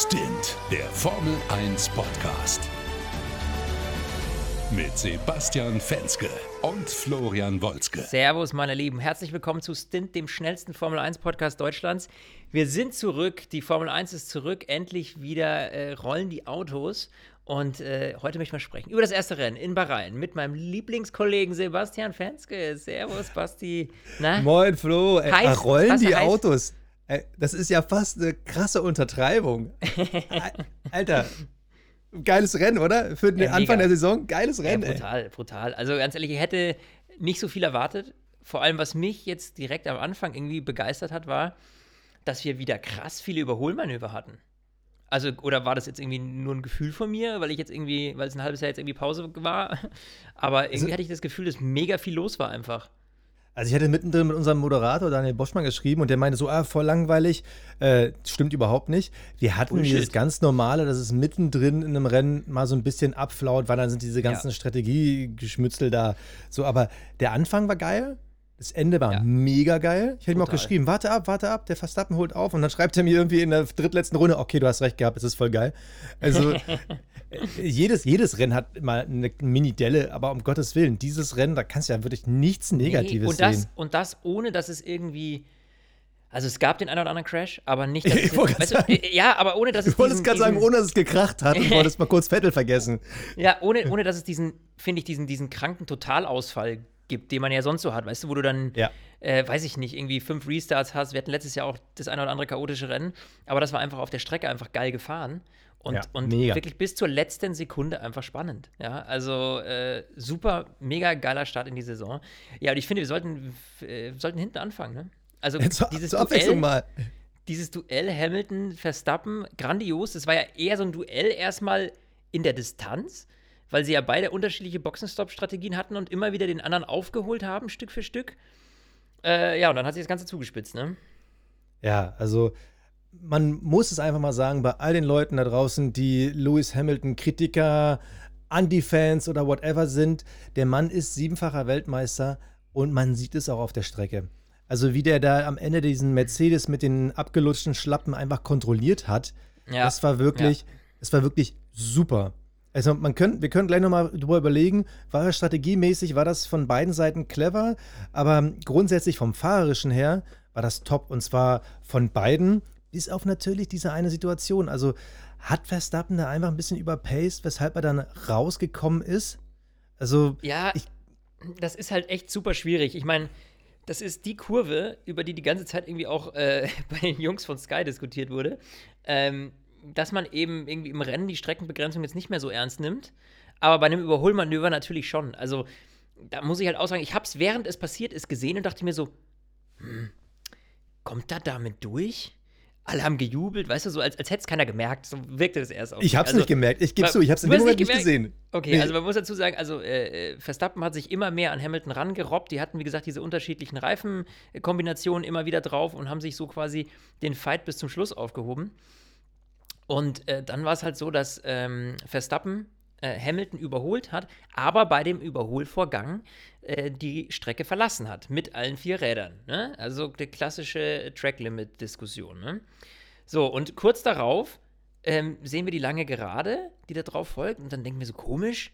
Stint, der Formel 1 Podcast. Mit Sebastian Fenske und Florian Wolzke. Servus, meine Lieben. Herzlich willkommen zu Stint, dem schnellsten Formel 1 Podcast Deutschlands. Wir sind zurück. Die Formel 1 ist zurück. Endlich wieder äh, rollen die Autos. Und äh, heute möchten wir sprechen über das erste Rennen in Bahrain mit meinem Lieblingskollegen Sebastian Fenske. Servus, Basti. Na? Moin, Flo. Äh, heiß, rollen die heiß? Autos. Das ist ja fast eine krasse Untertreibung. Alter, geiles Rennen, oder? Für den ja, Anfang der Saison, geiles Rennen. Ja, brutal, ey. brutal. Also ganz ehrlich, ich hätte nicht so viel erwartet. Vor allem, was mich jetzt direkt am Anfang irgendwie begeistert hat, war, dass wir wieder krass viele Überholmanöver hatten. Also, oder war das jetzt irgendwie nur ein Gefühl von mir, weil ich jetzt irgendwie, weil es ein halbes Jahr jetzt irgendwie Pause war? Aber irgendwie also, hatte ich das Gefühl, dass mega viel los war einfach. Also ich hatte mittendrin mit unserem Moderator Daniel Boschmann geschrieben und der meinte so, ah, voll langweilig. Äh, stimmt überhaupt nicht. Wir hatten Bullshit. dieses ganz normale, dass es mittendrin in einem Rennen mal so ein bisschen abflaut, weil dann sind diese ganzen ja. Strategiegeschmützel da. So, aber der Anfang war geil. Das Ende war ja. mega geil. Ich hätte ihm auch geschrieben, warte ab, warte ab, der Verstappen holt auf und dann schreibt er mir irgendwie in der drittletzten Runde, okay, du hast recht gehabt, es ist voll geil. Also jedes, jedes Rennen hat mal eine Mini-Delle, aber um Gottes Willen, dieses Rennen, da kannst du ja wirklich nichts Negatives nee, und das, sehen. Und das ohne, dass es irgendwie also es gab den einen oder anderen Crash, aber nicht, dass ich es, weißt du, Ja, aber ohne, dass es Du wolltest gerade sagen, ohne, dass es gekracht hat und wolltest mal kurz Vettel vergessen. Ja, ohne, ohne dass es diesen, finde ich, diesen, diesen kranken Totalausfall gibt, den man ja sonst so hat, weißt du, wo du dann, ja. äh, weiß ich nicht, irgendwie fünf Restarts hast. Wir hatten letztes Jahr auch das eine oder andere chaotische Rennen, aber das war einfach auf der Strecke einfach geil gefahren und, ja, und wirklich bis zur letzten Sekunde einfach spannend. Ja, also äh, super, mega geiler Start in die Saison. Ja, und ich finde, wir sollten, äh, sollten hinten anfangen, ne? Also zur, dieses zur Abwechslung Duell, mal. Dieses Duell Hamilton-Verstappen, grandios. Das war ja eher so ein Duell erstmal in der Distanz weil sie ja beide unterschiedliche Boxenstopp-Strategien hatten und immer wieder den anderen aufgeholt haben, Stück für Stück. Äh, ja, und dann hat sich das Ganze zugespitzt, ne? Ja, also man muss es einfach mal sagen, bei all den Leuten da draußen, die Lewis Hamilton Kritiker, Anti-Fans oder whatever sind, der Mann ist siebenfacher Weltmeister und man sieht es auch auf der Strecke. Also wie der da am Ende diesen Mercedes mit den abgelutschten Schlappen einfach kontrolliert hat, ja. das war wirklich, ja. das war wirklich super. Also man können, wir können gleich nochmal drüber überlegen, war das strategiemäßig, war das von beiden Seiten clever, aber grundsätzlich vom Fahrerischen her war das top und zwar von beiden, bis auf natürlich diese eine Situation. Also hat Verstappen da einfach ein bisschen überpaced, weshalb er dann rausgekommen ist? Also ja, das ist halt echt super schwierig. Ich meine, das ist die Kurve, über die die ganze Zeit irgendwie auch äh, bei den Jungs von Sky diskutiert wurde. Ähm, dass man eben irgendwie im Rennen die Streckenbegrenzung jetzt nicht mehr so ernst nimmt, aber bei einem Überholmanöver natürlich schon. Also da muss ich halt auch sagen, ich habe es während es passiert ist gesehen und dachte mir so, hm, kommt er damit durch? Alle haben gejubelt, weißt du, so als, als hätte es keiner gemerkt. So wirkte das erst auf Ich habe es also, nicht gemerkt. Ich gebe zu, ich habe es in dem Moment nicht, nicht gesehen. Okay, nee. also man muss dazu sagen, also äh, äh, Verstappen hat sich immer mehr an Hamilton rangerobbt. Die hatten, wie gesagt, diese unterschiedlichen Reifenkombinationen immer wieder drauf und haben sich so quasi den Fight bis zum Schluss aufgehoben. Und äh, dann war es halt so, dass ähm, Verstappen äh, Hamilton überholt hat, aber bei dem Überholvorgang äh, die Strecke verlassen hat mit allen vier Rädern. Ne? Also die klassische Track-Limit-Diskussion. Ne? So, und kurz darauf ähm, sehen wir die lange Gerade, die da drauf folgt, und dann denken wir so komisch.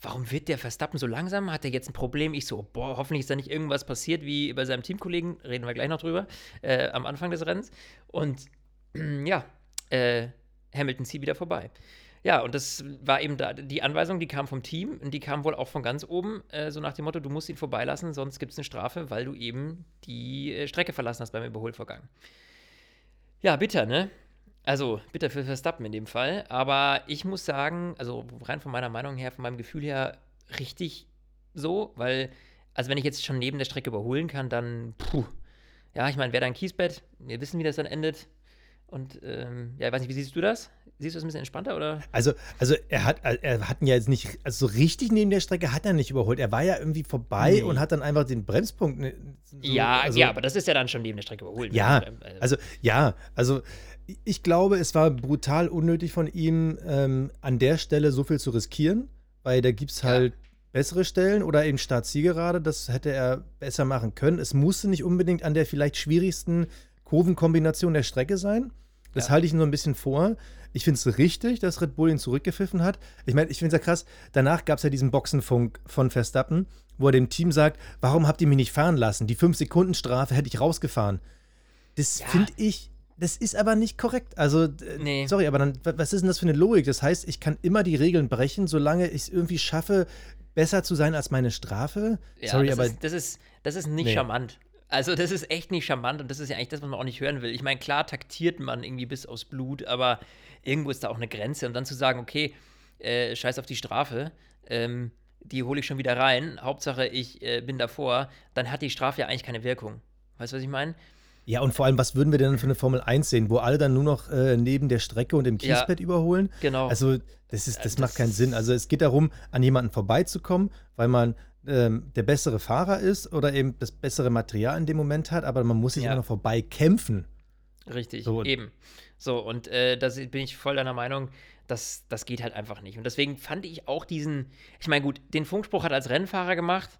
Warum wird der Verstappen so langsam? Hat er jetzt ein Problem? Ich so, boah, hoffentlich ist da nicht irgendwas passiert wie bei seinem Teamkollegen, reden wir gleich noch drüber, äh, am Anfang des Rennens. Und ja, äh, Hamilton zieht wieder vorbei. Ja, und das war eben da, die Anweisung, die kam vom Team und die kam wohl auch von ganz oben, äh, so nach dem Motto, du musst ihn vorbeilassen, sonst gibt es eine Strafe, weil du eben die äh, Strecke verlassen hast beim Überholvorgang. Ja, bitter, ne? Also bitter für Verstappen in dem Fall. Aber ich muss sagen, also rein von meiner Meinung her, von meinem Gefühl her, richtig so, weil, also wenn ich jetzt schon neben der Strecke überholen kann, dann, puh. Ja, ich meine, wer da ein Kiesbett, wir wissen, wie das dann endet. Und ähm, ja, ich weiß nicht, wie siehst du das? Siehst du das ein bisschen entspannter oder? Also, also er hat, er hat ihn ja jetzt nicht, also so richtig neben der Strecke hat er nicht überholt. Er war ja irgendwie vorbei nee. und hat dann einfach den Bremspunkt. Ne, so, ja, also, ja, aber das ist ja dann schon neben der Strecke überholt. Ja, also, also ja, also ich glaube, es war brutal unnötig von ihm, ähm, an der Stelle so viel zu riskieren, weil da gibt es halt ja. bessere Stellen oder eben Start-Zielgerade, das hätte er besser machen können. Es musste nicht unbedingt an der vielleicht schwierigsten Kurvenkombination der Strecke sein. Das Ja. halte ich nur ein bisschen vor. Ich finde es richtig, dass Red Bull ihn zurückgepfiffen hat. Ich meine, ich finde es ja krass. Danach gab es ja diesen Boxenfunk von Verstappen, wo er dem Team sagt: Warum habt ihr mich nicht fahren lassen? Die 5-Sekunden-Strafe hätte ich rausgefahren. Das Ja. finde ich, das ist aber nicht korrekt. Also, äh, Nee. sorry, aber dann, wa- was ist denn das für eine Logik? Das heißt, ich kann immer die Regeln brechen, solange ich es irgendwie schaffe, besser zu sein als meine Strafe? Ja, sorry, das aber ist, das ist, das ist nicht Nee. charmant. Also, das ist echt nicht charmant und das ist ja eigentlich das, was man auch nicht hören will. Ich meine, klar taktiert man irgendwie bis aufs Blut, aber irgendwo ist da auch eine Grenze. Und dann zu sagen, okay, äh, scheiß auf die Strafe, ähm, die hole ich schon wieder rein, Hauptsache ich äh, bin davor, dann hat die Strafe ja eigentlich keine Wirkung. Weißt du, was ich meine? Ja, und vor allem, was würden wir denn für eine Formel 1 sehen, wo alle dann nur noch äh, neben der Strecke und im Ja. Kiesbett überholen? Genau. Also, das, ist, das, Das- macht keinen Sinn. Also, es geht darum, an jemanden vorbeizukommen, weil man ähm, der bessere Fahrer ist oder eben das bessere Material in dem Moment hat, aber man muss sich Ja. immer noch vorbei kämpfen. Richtig, So. eben. So, und äh, da bin ich voll deiner Meinung, dass das geht halt einfach nicht. Und deswegen fand ich auch diesen, ich meine, gut, den Funkspruch hat er als Rennfahrer gemacht.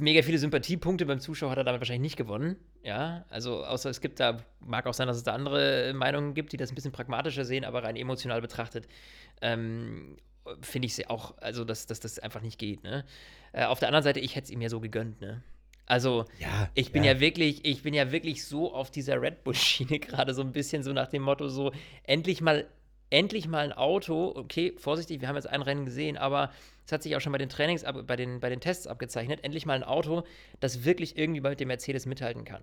Mega viele Sympathiepunkte beim Zuschauer hat er damit wahrscheinlich nicht gewonnen. Ja, also außer es gibt da, mag auch sein, dass es da andere Meinungen gibt, die das ein bisschen pragmatischer sehen, aber rein emotional betrachtet, ähm, finde ich es auch, also dass, dass das einfach nicht geht. Ne? Äh, auf der anderen Seite, ich hätte es ihm ja so gegönnt. Ne? Also, Ja, ich bin ja. wirklich, ich bin ja wirklich so auf dieser Red Bull-Schiene gerade so ein bisschen so nach dem Motto so, endlich mal, endlich mal ein Auto, okay, vorsichtig, wir haben jetzt ein Rennen gesehen, aber es hat sich auch schon bei den Trainings, bei den, bei den Tests abgezeichnet, endlich mal ein Auto, das wirklich irgendwie mit dem Mercedes mithalten kann.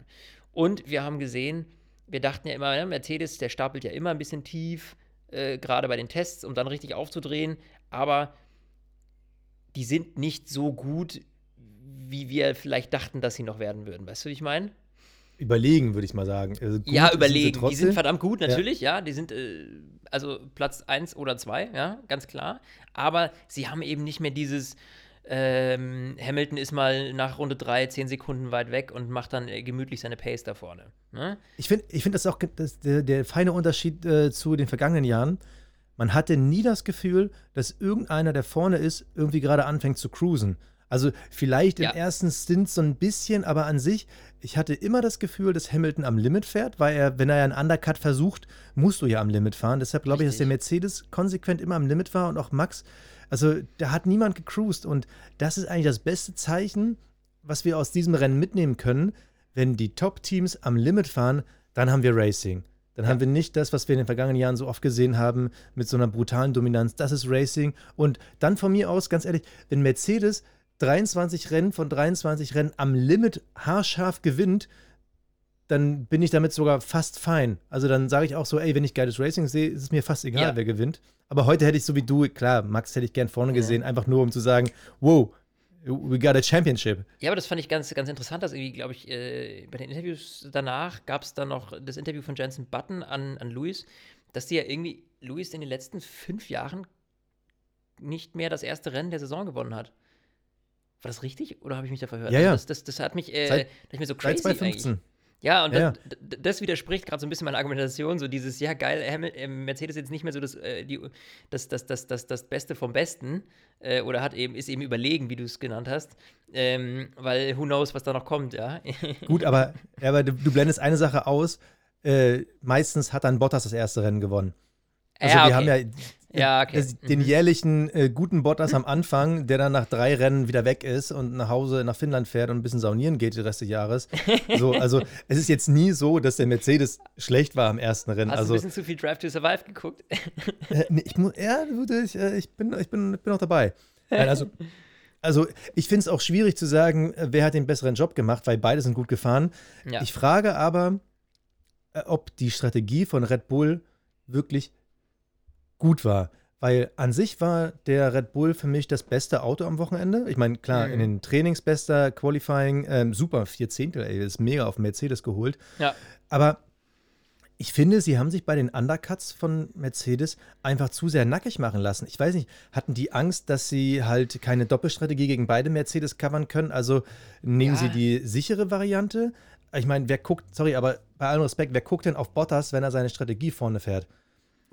Und wir haben gesehen, wir dachten ja immer, Mercedes, der stapelt ja immer ein bisschen tief, äh, gerade bei den Tests, um dann richtig aufzudrehen, aber die sind nicht so gut, wie wir vielleicht dachten, dass sie noch werden würden. Weißt du, wie ich meine? Überlegen, würde ich mal sagen. Also Ja, sind überlegen. Die trotzdem. sind verdammt gut, natürlich, ja. Die sind äh, also Platz 1 oder 2, ja, ganz klar. Aber sie haben eben nicht mehr dieses ähm, Hamilton ist mal nach Runde 3 10 Sekunden weit weg und macht dann äh, gemütlich seine Pace da vorne. Ne? Ich finde ich find das auch das, der, der feine Unterschied äh, zu den vergangenen Jahren. Man hatte nie das Gefühl, dass irgendeiner, der vorne ist, irgendwie gerade anfängt zu cruisen. Also vielleicht Ja. im ersten Stint so ein bisschen, aber an sich, ich hatte immer das Gefühl, dass Hamilton am Limit fährt, weil er, wenn er einen Undercut versucht, musst du ja am Limit fahren. Deshalb glaube ich, dass der Mercedes konsequent immer am Limit war und auch Max. Also da hat niemand gecruised und das ist eigentlich das beste Zeichen, was wir aus diesem Rennen mitnehmen können. Wenn die Top-Teams am Limit fahren, dann haben wir Racing. Dann haben wir nicht das, was wir in den vergangenen Jahren so oft gesehen haben, mit so einer brutalen Dominanz. Das ist Racing. Und dann von mir aus, ganz ehrlich, wenn Mercedes 23 Rennen von 23 Rennen am Limit haarscharf gewinnt, dann bin ich damit sogar fast fein. Also dann sage ich auch so, ey, wenn ich geiles Racing sehe, ist es mir fast egal, Ja. wer gewinnt. Aber heute hätte ich so wie du, klar, Max hätte ich gern vorne Ja. gesehen, einfach nur um zu sagen, wow, we got a championship. Ja, aber das fand ich ganz, ganz interessant, dass irgendwie, glaube ich, äh, bei den Interviews danach gab es dann noch das Interview von Jensen Button an, an Lewis, dass die ja irgendwie, Lewis in den letzten fünf Jahren nicht mehr das erste Rennen der Saison gewonnen hat. War das richtig oder habe ich mich da verhört? Ja, ja. Also das, das, das hat mich, äh, Seit- hat mir so Seit crazy 2015. eigentlich. Ja, und Ja, das, das widerspricht gerade so ein bisschen meiner Argumentation, so dieses, ja geil, äh, Mercedes ist jetzt nicht mehr so das, äh, die, das, das, das, das, das Beste vom Besten äh, oder hat eben, ist eben überlegen, wie du es genannt hast, ähm, weil who knows, was da noch kommt, ja. Gut, aber, aber du, du blendest eine Sache aus. Äh, meistens hat dann Bottas das erste Rennen gewonnen. Also Ja, wir haben ja, okay. Ja, okay. den jährlichen äh, guten Bottas am Anfang, der dann nach drei Rennen wieder weg ist und nach Hause nach Finnland fährt und ein bisschen saunieren geht den Rest des Jahres. So, also es ist jetzt nie so, dass der Mercedes schlecht war am ersten Rennen. Hast du also ein bisschen zu viel Drive to Survive geguckt? äh, nee, ich muss, ja, du, du, ich, äh, ich bin, ich bin, ich bin auch dabei. Nein, also, also ich finde es auch schwierig zu sagen, äh, wer hat den besseren Job gemacht, weil beide sind gut gefahren. ja. Ich frage aber, äh, ob die Strategie von Red Bull wirklich gut war. Weil an sich war der Red Bull für mich das beste Auto am Wochenende. Ich meine, klar, Mhm. in den Trainings bester, Qualifying, ähm, super, vier Zehntel, ey, ist mega auf Mercedes geholt. ja. Aber ich finde, sie haben sich bei den Undercuts von Mercedes einfach zu sehr nackig machen lassen. Ich weiß nicht, hatten die Angst, dass sie halt keine Doppelstrategie gegen beide Mercedes covern können? Also nehmen Ja. sie die sichere Variante? Ich meine, wer guckt, sorry, aber bei allem Respekt, wer guckt denn auf Bottas, wenn er seine Strategie vorne fährt?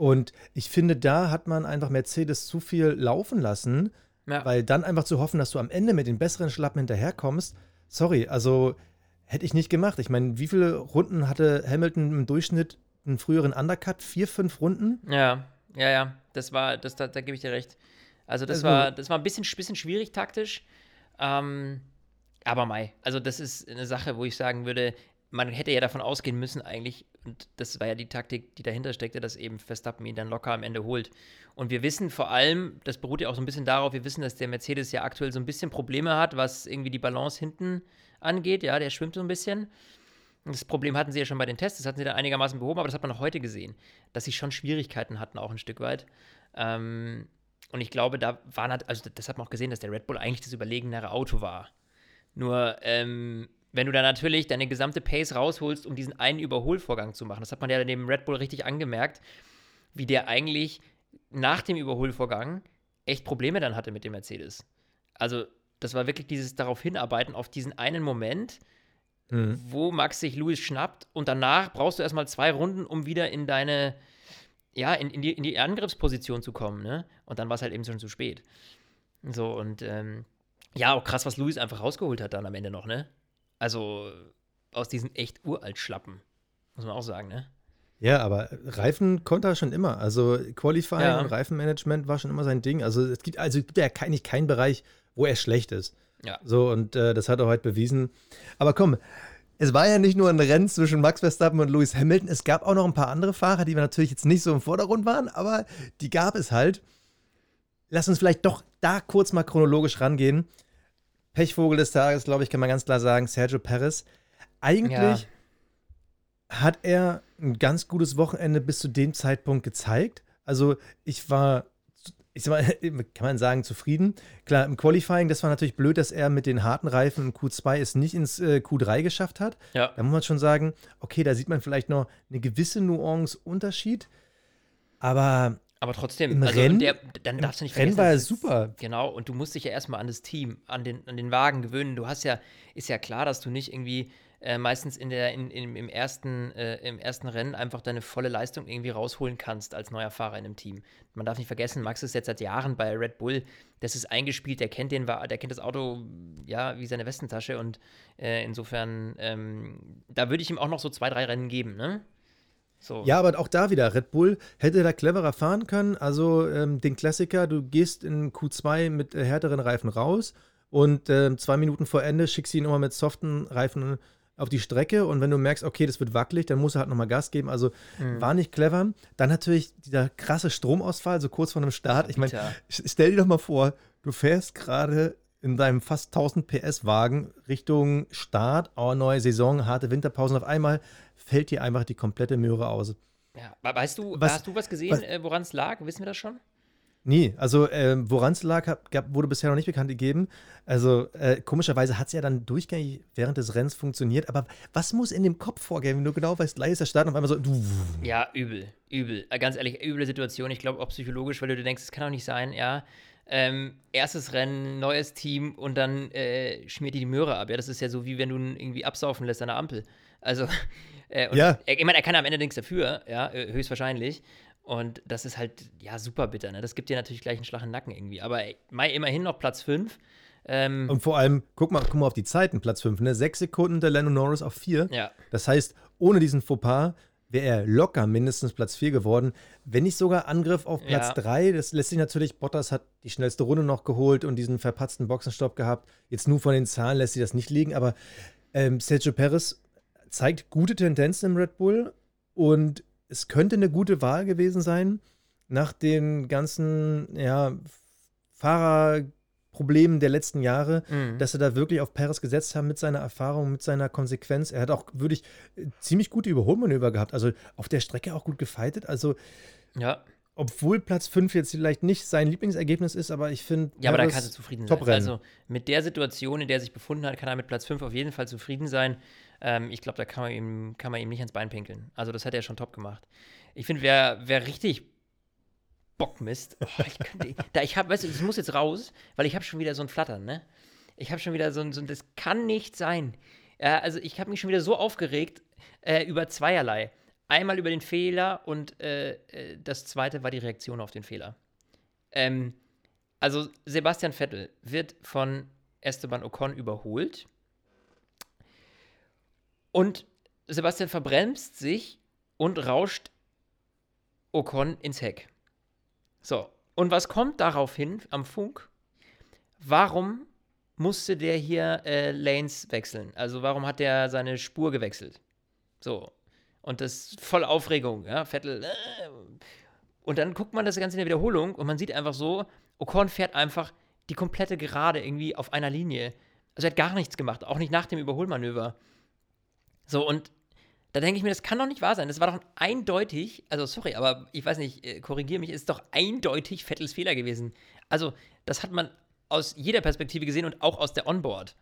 Und ich finde, da hat man einfach Mercedes zu viel laufen lassen, ja. weil dann einfach zu hoffen, dass du am Ende mit den besseren Schlappen hinterherkommst, sorry, also hätte ich nicht gemacht. Ich meine, wie viele Runden hatte Hamilton im Durchschnitt einen früheren Undercut, vier, fünf Runden. Ja, ja, ja. Das war, das, da, da gebe ich dir recht. Also das also, war, das war ein bisschen, bisschen schwierig taktisch. Ähm, aber Mai, also das ist eine Sache, wo ich sagen würde, man hätte ja davon ausgehen müssen eigentlich, und das war ja die Taktik, die dahinter steckte, dass eben Verstappen ihn dann locker am Ende holt. Und wir wissen vor allem, das beruht ja auch so ein bisschen darauf, wir wissen, dass der Mercedes ja aktuell so ein bisschen Probleme hat, was irgendwie die Balance hinten angeht. Ja, der schwimmt so ein bisschen. Das Problem hatten sie ja schon bei den Tests, das hatten sie dann einigermaßen behoben, aber das hat man auch heute gesehen, dass sie schon Schwierigkeiten hatten, auch ein Stück weit. Ähm, und ich glaube, da war, also das hat man auch gesehen, dass der Red Bull eigentlich das überlegenere Auto war. Nur, ähm, wenn du da natürlich deine gesamte Pace rausholst, um diesen einen Überholvorgang zu machen, das hat man ja dem Red Bull richtig angemerkt, wie der eigentlich nach dem Überholvorgang echt Probleme dann hatte mit dem Mercedes. Also, das war wirklich dieses darauf hinarbeiten, auf diesen einen Moment, mhm. wo Max sich Lewis schnappt und danach brauchst du erstmal zwei Runden, um wieder in deine, ja, in, in, die, in die Angriffsposition zu kommen, ne? Und dann war es halt eben schon zu spät. So, und ähm, ja, auch krass, was Lewis einfach rausgeholt hat dann am Ende noch, ne? Also aus diesen echt uralt Schlappen, muss man auch sagen, ne? Ja, aber Reifen konnte er schon immer. Also Qualifying ja. und Reifenmanagement war schon immer sein Ding. Also es gibt also es gibt ja eigentlich keinen Bereich, wo er schlecht ist. Ja. So, und äh, das hat er heute bewiesen. Aber komm, es war ja nicht nur ein Rennen zwischen Max Verstappen und Lewis Hamilton. Es gab auch noch ein paar andere Fahrer, die natürlich jetzt nicht so im Vordergrund waren, aber die gab es halt. Lass uns vielleicht doch da kurz mal chronologisch rangehen. Pechvogel des Tages, glaube ich, kann man ganz klar sagen, Sergio Perez. Eigentlich ja. hat er ein ganz gutes Wochenende bis zu dem Zeitpunkt gezeigt. Also ich war, ich sag mal, kann man sagen, zufrieden. Klar, im Qualifying, das war natürlich blöd, dass er mit den harten Reifen im Q2 es nicht ins äh, Q3 geschafft hat. Ja. Da muss man schon sagen, okay, da sieht man vielleicht noch eine gewisse Nuance Unterschied. Aber aber trotzdem, Im also Rennen, der, dann darfst du nicht vergessen. Rennen war ja super. Genau, und du musst dich ja erstmal an das Team, an den, an den Wagen gewöhnen. Du hast ja, ist ja klar, dass du nicht irgendwie äh, meistens in der, in, in, im, ersten, äh, im ersten Rennen einfach deine volle Leistung irgendwie rausholen kannst als neuer Fahrer in einem Team. Man darf nicht vergessen, Max ist jetzt seit Jahren bei Red Bull, das ist eingespielt, der kennt den, der kennt das Auto ja wie seine Westentasche und äh, insofern, ähm, da würde ich ihm auch noch so zwei, drei Rennen geben, ne? So. Ja, aber auch da wieder, Red Bull hätte da cleverer fahren können. Also ähm, den Klassiker, du gehst in Q2 mit äh, härteren Reifen raus und äh, zwei Minuten vor Ende schickst du ihn immer mit soften Reifen auf die Strecke und wenn du merkst, okay, das wird wackelig, dann musst du halt nochmal Gas geben. Also mhm. war nicht clever. Dann natürlich dieser krasse Stromausfall, so kurz vor einem Start. Ich meine, stell dir doch mal vor, du fährst gerade in deinem fast 1000 PS Wagen Richtung Start, oh, neue Saison, harte Winterpausen. Auf einmal fällt dir einfach die komplette Möhre aus. Ja, weißt du, was, hast du was gesehen, äh, woran es lag? Wissen wir das schon? Nee, also äh, woran es lag, gab, wurde bisher noch nicht bekannt gegeben. Also äh, komischerweise hat es ja dann durchgängig während des Rennens funktioniert. Aber was muss in dem Kopf vorgehen, wenn du genau weißt, gleich ist der Start und auf einmal so. Du. Ja, übel, übel. Äh, ganz ehrlich, üble Situation. Ich glaube auch psychologisch, weil du dir denkst, es kann doch nicht sein, ja. Ähm, erstes Rennen, neues Team und dann äh, schmiert die die Möhre ab. Ja, das ist ja so wie wenn du irgendwie absaufen lässt an der Ampel. Also, äh, ja. Er, ich meine, er kann am Ende nichts dafür, ja, äh, höchstwahrscheinlich. Und das ist halt, ja, super bitter, ne? Das gibt dir natürlich gleich einen Schlag im Nacken irgendwie. Aber Mai immerhin noch Platz 5. Ähm, und vor allem, guck mal, guck mal auf die Zeiten, Platz 5, ne? Sechs Sekunden der Lando Norris auf 4. Ja. Das heißt, ohne diesen Fauxpas wäre er locker mindestens Platz 4 geworden. Wenn nicht sogar Angriff auf Platz 3. Ja. Das lässt sich natürlich, Bottas hat die schnellste Runde noch geholt und diesen verpatzten Boxenstopp gehabt. Jetzt nur von den Zahlen lässt sich das nicht liegen, aber ähm, Sergio Perez zeigt gute Tendenzen im Red Bull und es könnte eine gute Wahl gewesen sein, nach den ganzen ja, Fahrerproblemen der letzten Jahre, mhm. dass sie da wirklich auf Perez gesetzt haben mit seiner Erfahrung, mit seiner Konsequenz. Er hat auch wirklich äh, ziemlich gute Überholmanöver gehabt, also auf der Strecke auch gut gefeitet. Also ja obwohl Platz 5 jetzt vielleicht nicht sein Lieblingsergebnis ist, aber ich finde. Ja, aber da kann er zufrieden sein. Also mit der Situation, in der er sich befunden hat, kann er mit Platz 5 auf jeden Fall zufrieden sein. Ähm, ich glaube, da kann man, ihm, kann man ihm nicht ans Bein pinkeln. Also das hat er schon top gemacht. Ich finde, wer, wer richtig Bockmist, oh, ich ich habe, weißt du, das muss jetzt raus, weil ich habe schon wieder so ein Flattern, ne? Ich habe schon wieder so ein, so ein, das kann nicht sein. Ja, also ich habe mich schon wieder so aufgeregt äh, über zweierlei. Einmal über den Fehler und äh, äh, das zweite war die Reaktion auf den Fehler. Ähm, also Sebastian Vettel wird von Esteban Ocon überholt und Sebastian verbremst sich und rauscht Ocon ins Heck. So, und was kommt daraufhin am Funk? Warum musste der hier äh, Lanes wechseln? Also warum hat der seine Spur gewechselt? So, und das voll Aufregung, ja, Vettel. Äh, und dann guckt man das Ganze in der Wiederholung und man sieht einfach so, Ocon fährt einfach die komplette Gerade irgendwie auf einer Linie. Also er hat gar nichts gemacht, auch nicht nach dem Überholmanöver. So, und da denke ich mir, das kann doch nicht wahr sein. Das war doch eindeutig, also sorry, aber ich weiß nicht, äh, korrigiere mich, ist doch eindeutig Vettels Fehler gewesen. Also, das hat man aus jeder Perspektive gesehen und auch aus der Onboard.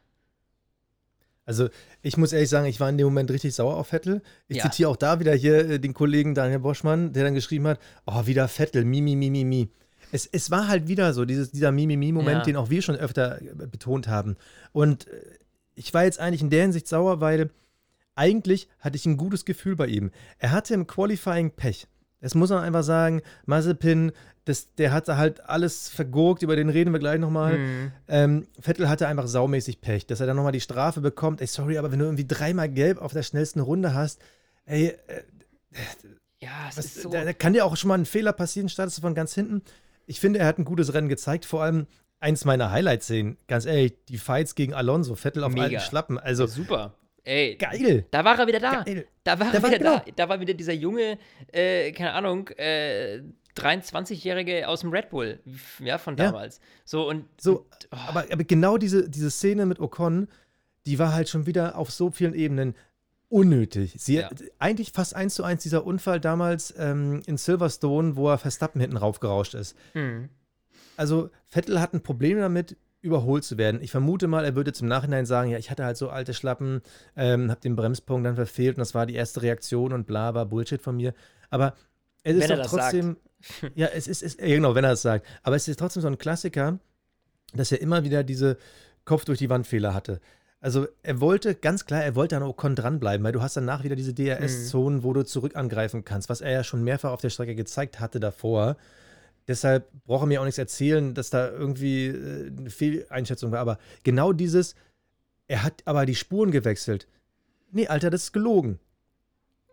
Also, ich muss ehrlich sagen, ich war in dem Moment richtig sauer auf Vettel. Ich Ja. zitiere auch da wieder hier äh, den Kollegen Daniel Boschmann, der dann geschrieben hat: Oh, wieder Vettel, mi, mi, mi, mi, mi. Es, es war halt wieder so, dieses, dieser Mi-Mi-Mi-Moment, Ja. den auch wir schon öfter äh, betont haben. Und ich war jetzt eigentlich in der Hinsicht sauer, weil eigentlich hatte ich ein gutes Gefühl bei ihm. Er hatte im Qualifying Pech. Das muss man einfach sagen. Mazepin, das, der hatte halt alles vergurkt, über den reden wir gleich nochmal. Mhm. Ähm, Vettel hatte einfach saumäßig Pech, dass er dann nochmal die Strafe bekommt. Ey, sorry, aber wenn du irgendwie dreimal gelb auf der schnellsten Runde hast, ey, äh, Ja, es was, ist so. da, da kann dir auch schon mal ein Fehler passieren, startest du von ganz hinten. Ich finde, er hat ein gutes Rennen gezeigt, vor allem eins meiner Highlight-Szenen. Ganz ehrlich, die Fights gegen Alonso, Vettel auf Mega. alten Schlappen. Also, super. Ey, geil. Da war er wieder da. Geil. Da war Da er war- wieder genau. da. Da war wieder dieser junge, äh, keine Ahnung, äh, 23-Jährige aus dem Red Bull, ja, von Ja. damals. So und So, oh, aber, aber genau diese, diese Szene mit Ocon, die war halt schon wieder auf so vielen Ebenen unnötig. Sie, Ja. Eigentlich fast eins zu eins dieser Unfall damals ähm, in Silverstone, wo er Verstappen hinten raufgerauscht ist. hm. Also Vettel hat ein Problem damit, überholt zu werden. Ich vermute mal, er würde im Nachhinein sagen, ja, ich hatte halt so alte Schlappen, ähm, habe den Bremspunkt dann verfehlt und das war die erste Reaktion und bla, war Bullshit von mir. Aber es ist Wenn er doch das trotzdem, ja, es ist, es, ja, genau, wenn er es sagt. Aber es ist trotzdem so ein Klassiker, dass er immer wieder diese Kopf durch die Wand Fehler hatte. Also er wollte, ganz klar, er wollte an Ocon dranbleiben, weil du hast danach wieder diese DRS-Zonen, wo du zurück angreifen kannst, was er ja schon mehrfach auf der Strecke gezeigt hatte davor. Deshalb braucht er mir auch nichts erzählen, dass da irgendwie äh, eine Fehleinschätzung war. Aber genau dieses, er hat aber die Spuren gewechselt. Nee, Alter, das ist gelogen.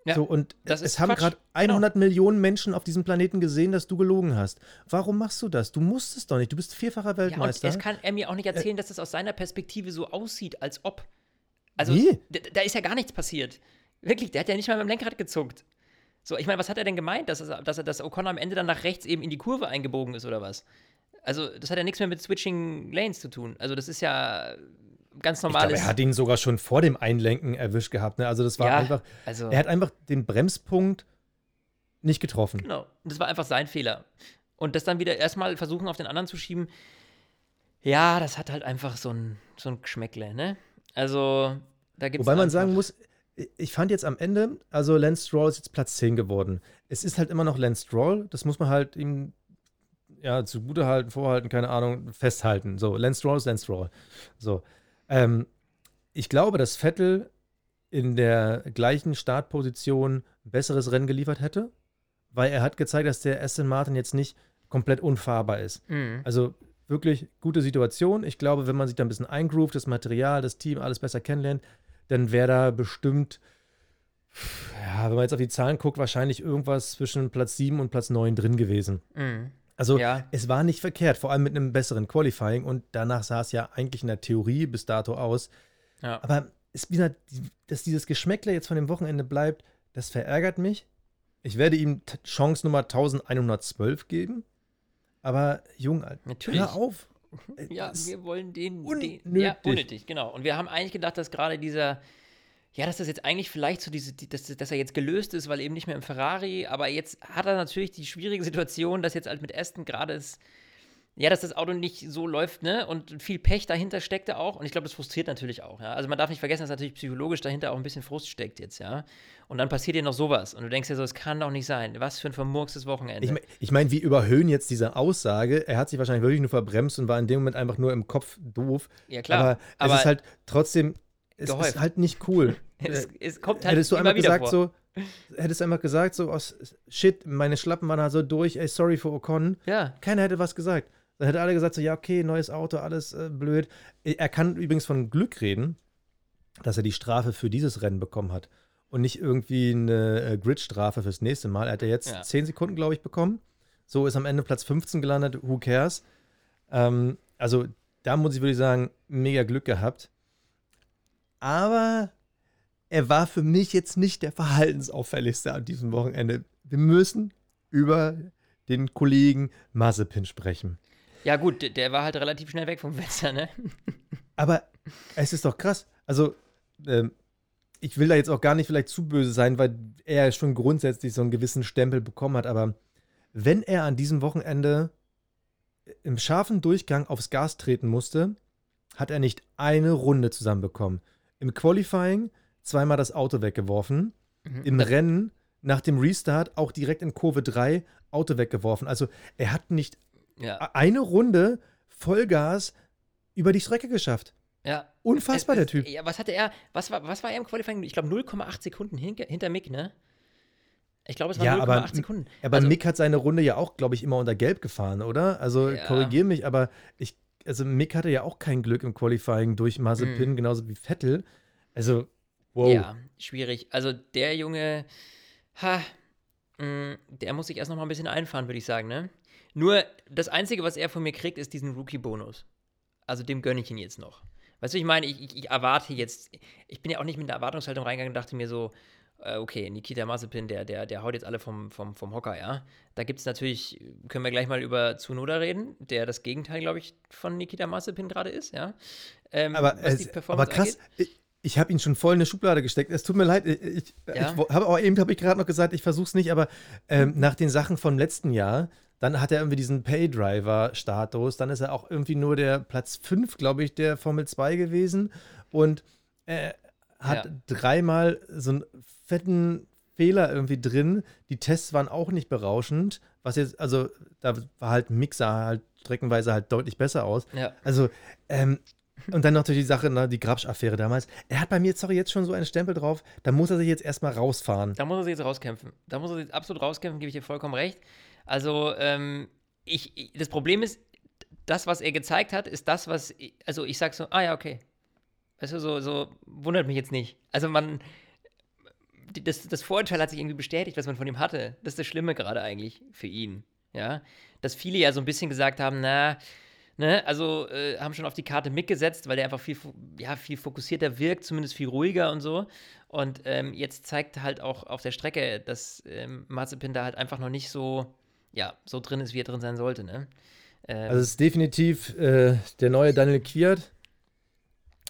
Ja, so, und das es haben gerade 100 Millionen Menschen auf diesem Planeten gesehen, dass du gelogen hast. Warum machst du das? Du musst es doch nicht. Du bist vierfacher Ja, und Weltmeister. es kann er mir auch nicht erzählen, dass das aus seiner Perspektive so aussieht, als ob. Also, da, da ist ja gar nichts passiert. Wirklich, der hat ja nicht mal beim Lenkrad gezuckt. So, ich meine, was hat er denn gemeint, dass, er, dass dass O'Connor am Ende dann nach rechts eben in die Kurve eingebogen ist oder was? Also, das hat ja nichts mehr mit Switching Lanes zu tun. Also, das ist ja ganz normales. er hat ihn sogar schon vor dem Einlenken erwischt gehabt. Ne? Also das war Ja, einfach, also, er hat einfach den Bremspunkt nicht getroffen. genau. Das war einfach sein Fehler. Und das dann wieder erstmal versuchen, auf den anderen zu schieben, ja, das hat halt einfach so ein, so ein Geschmäckle, ne? Also, da gibt es. Wobei man sagen muss, ich fand jetzt am Ende, also Lance Stroll ist jetzt Platz 10 geworden. Es ist halt immer noch Lance Stroll, das muss man halt ihm ja, zugute halten, vorhalten, keine Ahnung, festhalten. So, Lance Stroll ist Lance Stroll. So. Ähm, ich glaube, dass Vettel in der gleichen Startposition ein besseres Rennen geliefert hätte, weil er hat gezeigt, dass der Aston Martin jetzt nicht komplett unfahrbar ist. Mhm. Also wirklich gute Situation. Ich glaube, wenn man sich da ein bisschen eingroovt, das Material, das Team, alles besser kennenlernt, dann wäre da bestimmt, ja, wenn man jetzt auf die Zahlen guckt, wahrscheinlich irgendwas zwischen Platz 7 und Platz 9 drin gewesen. Mhm. Also Ja. es war nicht verkehrt, vor allem mit einem besseren Qualifying und danach sah es ja eigentlich in der Theorie bis dato aus. Ja. Aber es, wie gesagt, dass dieses Geschmäckle jetzt von dem Wochenende bleibt, das verärgert mich. Ich werde ihm Chance Nummer 1112 geben. Aber Jung, Alter, Natürlich. hör auf. Ja, Es- wir wollen den, den. unnötig. Ja, unnötig, genau. Und wir haben eigentlich gedacht, dass gerade dieser. Ja, dass das jetzt eigentlich vielleicht so diese, die- dass, dass er jetzt gelöst ist, weil eben nicht mehr im Ferrari, aber jetzt hat er natürlich die schwierige Situation, dass jetzt halt mit Aston gerade ist, ja, dass das Auto nicht so läuft, ne? Und viel Pech dahinter steckte auch. Und ich glaube, das frustriert natürlich auch, ja. Also man darf nicht vergessen, dass natürlich psychologisch dahinter auch ein bisschen Frust steckt jetzt, ja. Und dann passiert dir noch sowas. Und du denkst dir so, es kann doch nicht sein. Was für ein vermurkstes Wochenende. Ich, mein- ich meine, wir überhöhen jetzt diese Aussage. Er hat sich wahrscheinlich wirklich nur verbremst und war in dem Moment einfach nur im Kopf doof. ja, klar. Aber, Aber es ist halt trotzdem, es Gehäuft. ist halt nicht cool. es, es kommt halt hättest du wieder gesagt vor. so, hättest du einfach gesagt so, oh, shit, meine Schlappen waren halt so durch, ey, sorry für Ocon. Ja. Keiner hätte was gesagt. Dann hätte alle gesagt so, ja, okay, neues Auto, alles äh, blöd. Er kann übrigens von Glück reden, dass er die Strafe für dieses Rennen bekommen hat und nicht irgendwie eine äh, Gridstrafe fürs nächste Mal. Er hat ja jetzt Ja. 10 Sekunden, glaube ich, bekommen. So ist am Ende Platz 15 gelandet. Who cares? Ähm, also da muss ich wirklich sagen, mega Glück gehabt. Aber er war für mich jetzt nicht der verhaltensauffälligste an diesem Wochenende. Wir müssen über den Kollegen Mazepin sprechen. Ja, gut, der- war halt relativ schnell weg vom Fenster, ne? Aber es ist doch krass. Also, ähm, ich will da jetzt auch gar nicht vielleicht zu böse sein, weil er schon grundsätzlich so einen gewissen Stempel bekommen hat. Aber wenn er an diesem Wochenende im scharfen Durchgang aufs Gas treten musste, hat er nicht eine Runde zusammenbekommen. Im Qualifying zweimal das Auto weggeworfen. Mhm. Im Rennen nach dem Restart auch direkt in Kurve 3 Auto weggeworfen. Also er hat nicht Ja, eine Runde Vollgas über die Strecke geschafft. ja. Unfassbar, Es- der es- Typ. Ja, was hatte er, was war, was war er im Qualifying? Ich glaube 0,8 Sekunden hinter, hinter Mick, ne? Ich glaube, es waren Ja, 0,8 aber- Sekunden. Aber Also- Mick hat seine Runde ja auch, glaube ich, immer unter Gelb gefahren, oder? Also Ja. korrigier mich, aber ich, also Mick hatte ja auch kein Glück im Qualifying durch Mazepin, Mhm. genauso wie Vettel. Also, wow. Ja, schwierig. Also der Junge, ha, mh, der muss sich erst noch mal ein bisschen einfahren, würde ich sagen, ne? Nur das Einzige, was er von mir kriegt, ist diesen Rookie-Bonus. Also dem gönne ich ihn jetzt noch. Weißt du, ich meine, ich, ich, ich erwarte jetzt, ich bin ja auch nicht mit der Erwartungshaltung reingegangen und dachte mir so, äh, okay, Nikita Mazepin, der, der, der haut jetzt alle vom, vom, vom Hocker, ja. Da gibt es natürlich, können wir gleich mal über Tsunoda reden, der das Gegenteil, glaube ich, von Nikita Mazepin gerade ist, ja. Ähm, aber, es, aber krass, ich, ich habe ihn schon voll in eine Schublade gesteckt. Es tut mir leid, ich, Ja. ich habe auch eben habe ich gerade noch gesagt, ich versuche es nicht, aber ähm, nach den Sachen vom letzten Jahr, dann hat er irgendwie diesen Paydriver-Status, dann ist er auch irgendwie nur der Platz 5, glaube ich, der Formel 2 gewesen und äh, hat Ja. dreimal so einen fetten Fehler irgendwie drin. Die Tests waren auch nicht berauschend, was jetzt, also da war halt Mixer halt streckenweise halt deutlich besser aus. Ja. Also, ähm, und dann natürlich die Sache, ne, die Grabsch-Affäre damals. Er hat bei mir, sorry, jetzt schon so einen Stempel drauf, da muss er sich jetzt erstmal rausfahren. Da muss er sich jetzt rauskämpfen. Da muss er sich jetzt absolut rauskämpfen, gebe ich dir vollkommen recht. Also, ähm, ich, ich, das Problem ist, das, was er gezeigt hat, ist das, was, ich- also ich sag so, ah ja, okay. Weißt du, so, so wundert mich jetzt nicht. Also man, das, das Vorurteil hat sich irgendwie bestätigt, was man von ihm hatte. Das ist das Schlimme gerade eigentlich für ihn. Ja, dass viele ja so ein bisschen gesagt haben, na, ne, also äh, haben schon auf die Karte mitgesetzt, weil der einfach viel, ja, viel fokussierter wirkt, zumindest viel ruhiger und so. Und ähm, jetzt zeigt halt auch auf der Strecke, dass ähm, Mazepin da halt einfach noch nicht so, ja, so drin ist, wie er drin sein sollte, ne? Ähm, Also, es ist definitiv äh, der neue Daniel Kiert.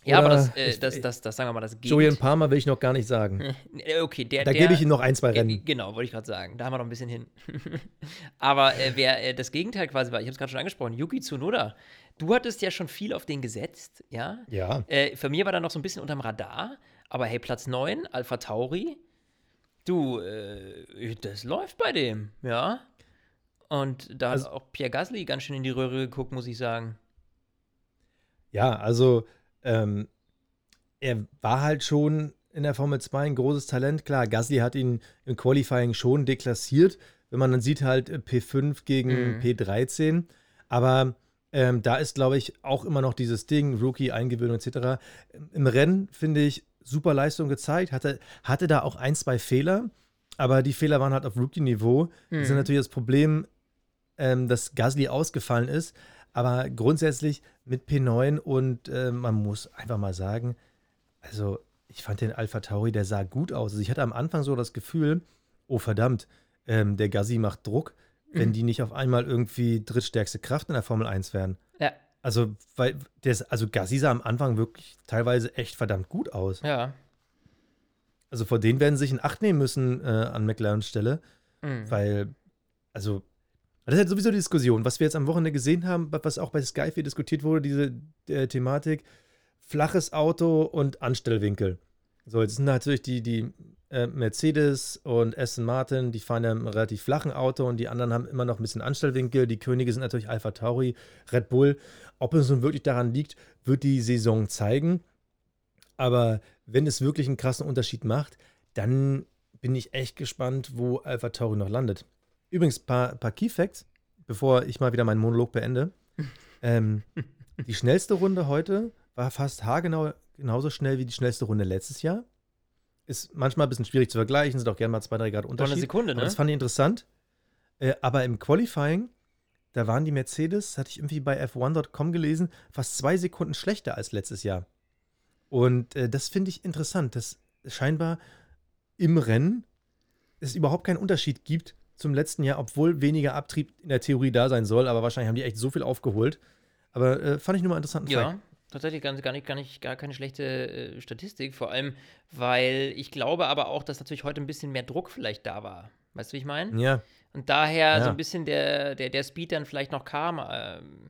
ja, aber das, äh, das, das, das, sagen wir mal, das Julian Gegend- Palmer will ich noch gar nicht sagen. Okay, der, Da gebe ich ihm noch ein, zwei Rennen. Genau, wollte ich gerade sagen. Da haben wir noch ein bisschen hin. Aber äh, wer äh, das Gegenteil quasi war, ich habe es gerade schon angesprochen, Yuki Tsunoda. Du hattest ja schon viel auf den gesetzt, ja? Ja. Äh, für mir war da noch so ein bisschen unterm Radar. Aber hey, Platz 9, Alpha Tauri. Du, äh, das läuft bei dem, ja? Und da Also- hat auch Pierre Gasly ganz schön in die Röhre geguckt, muss ich sagen. Ja, also ähm, er war halt schon in der Formel 2 ein großes Talent. Klar, Gasly hat ihn im Qualifying schon deklassiert, wenn man dann sieht halt äh, P5 gegen Mhm. P13. Aber ähm, da ist, glaube ich, auch immer noch dieses Ding, Rookie, Eingewöhnung etc. Im Rennen, finde ich, super Leistung gezeigt. Hatte, hatte da auch ein, zwei Fehler, aber die Fehler waren halt auf Rookie-Niveau. Das ist Mhm. natürlich das Problem, ähm, dass Gasly ausgefallen ist. Aber grundsätzlich mit P9 und äh, man muss einfach mal sagen, also ich fand den Alpha Tauri, der sah gut aus. Also ich hatte am Anfang so das Gefühl, oh verdammt, ähm, der Gasly macht Druck, wenn Mhm. die nicht auf einmal irgendwie drittstärkste Kraft in der Formel 1 wären. Ja, Also, weil ist- also Gasly sah am Anfang wirklich teilweise echt verdammt gut aus. ja. Also vor denen werden sie sich in Acht nehmen müssen äh, an McLarens Stelle. Mhm. Weil, also, das ist halt sowieso die Diskussion, was wir jetzt am Wochenende gesehen haben, was auch bei Sky viel diskutiert wurde, diese äh, Thematik, flaches Auto und Anstellwinkel. So, jetzt sind natürlich die, die äh, Mercedes und Aston Martin, die fahren ja im relativ flachen Auto und die anderen haben immer noch ein bisschen Anstellwinkel. Die Könige sind natürlich Alpha Tauri, Red Bull. Ob es nun wirklich daran liegt, wird die Saison zeigen. Aber wenn es wirklich einen krassen Unterschied macht, dann bin ich echt gespannt, wo Alpha Tauri noch landet. Übrigens, paar, paar Key Facts, bevor ich mal wieder meinen Monolog beende. ähm, die schnellste Runde heute war fast haargenau genauso schnell wie die schnellste Runde letztes Jahr. ist manchmal ein bisschen schwierig zu vergleichen, sind auch gerne mal zwei, drei Grad Unterschied. eine Sekunde, Aber ne? das fand ich interessant. Äh, aber im Qualifying, da waren die Mercedes, hatte ich irgendwie bei F1.com gelesen, fast zwei Sekunden schlechter als letztes Jahr. Und äh, das finde ich interessant, dass scheinbar im Rennen es überhaupt keinen Unterschied gibt zum letzten Jahr, obwohl weniger Abtrieb in der Theorie da sein soll. Aber wahrscheinlich haben die echt so viel aufgeholt. Aber äh, fand ich nur mal interessanten Ja, Fact. tatsächlich ganz, gar, nicht, gar, nicht, gar keine schlechte äh, Statistik. Vor allem, weil ich glaube aber auch, dass natürlich heute ein bisschen mehr Druck vielleicht da war. Weißt du, wie ich meine? Ja, Und daher so Ja. ein bisschen der, der, der Speed dann vielleicht noch kam. Ähm,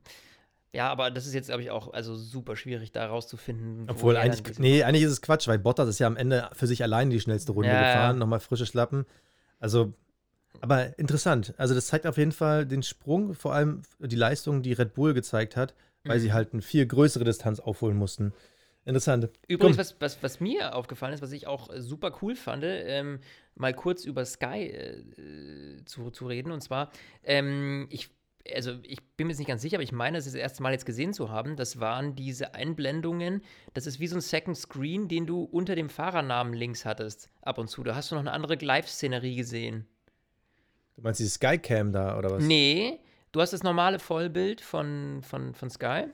ja, aber das ist jetzt, glaube ich, auch also super schwierig, da rauszufinden. Obwohl eigentlich, nee, eigentlich ist es Quatsch, weil Bottas ist ja am Ende für sich allein die schnellste Runde Ja, gefahren, ja. nochmal frische Schlappen. Also, aber interessant. Also, das zeigt auf jeden Fall den Sprung, vor allem die Leistung, die Red Bull gezeigt hat, weil Mhm. sie halt eine viel größere Distanz aufholen mussten. Interessant. Übrigens, was, was, was mir aufgefallen ist, was ich auch äh, super cool fand, ähm, mal kurz über Sky äh, zu, zu reden. Und zwar, ähm, ich, also ich bin mir jetzt nicht ganz sicher, aber ich meine, es ist das erste Mal jetzt gesehen zu haben. Das waren diese Einblendungen. Das ist wie so ein Second Screen, den du unter dem Fahrernamen links hattest, ab und zu. Da hast du noch eine andere Live-Szenerie gesehen. Du meinst die Skycam da oder was? Nee, du hast das normale Vollbild von, von, von Sky.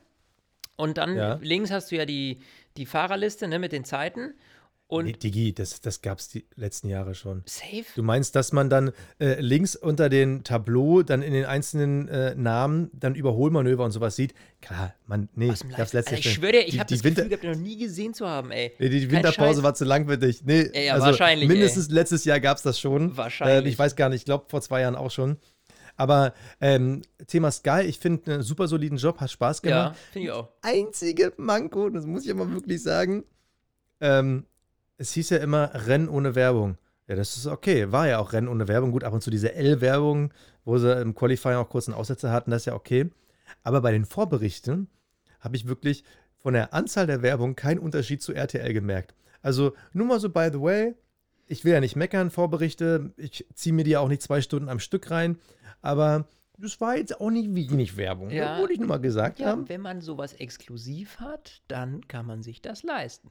Und dann Ja. links hast du ja die, die Fahrerliste ne, mit den Zeiten. Und Nee, Digi, das, das gab es die letzten Jahre schon. safe. Du meinst, dass man dann äh, links unter den Tableau dann in den einzelnen äh, Namen dann Überholmanöver und sowas sieht? Klar, man, nee, Aus dem Live- das letzte Alter, ich Jahr- schwöre dir, ich die- habe die das Winter- Gefühl gehabt, noch nie gesehen zu haben, ey. Nee, die Kein Winterpause Scheiß. war zu lang für dich. Nee, Ja, ja, also wahrscheinlich, Mindestens letztes Jahr gab es das schon. Wahrscheinlich. Äh, ich weiß gar nicht, ich glaube vor zwei Jahren auch schon. Aber ähm, Thema Sky, ich finde einen super soliden Job, hat Spaß Ja, gemacht. finde ich auch. Einzige Manko, das muss ich aber wirklich sagen, ähm, es hieß ja immer Rennen ohne Werbung. Ja, das ist okay. War ja auch Rennen ohne Werbung. Gut, ab und zu diese L-Werbung, wo sie im Qualifying auch kurz einen Aussetzer hatten, das ist ja okay. Aber bei den Vorberichten habe ich wirklich von der Anzahl der Werbung keinen Unterschied zu RTL gemerkt. Also nur mal so, by the way, ich will ja nicht meckern, Vorberichte, ich ziehe mir die ja auch nicht zwei Stunden am Stück rein, aber das war jetzt auch nicht wenig Werbung. Ja. Ja. Wollte ich nur mal gesagt Ja, haben. wenn man sowas exklusiv hat, dann kann man sich das leisten.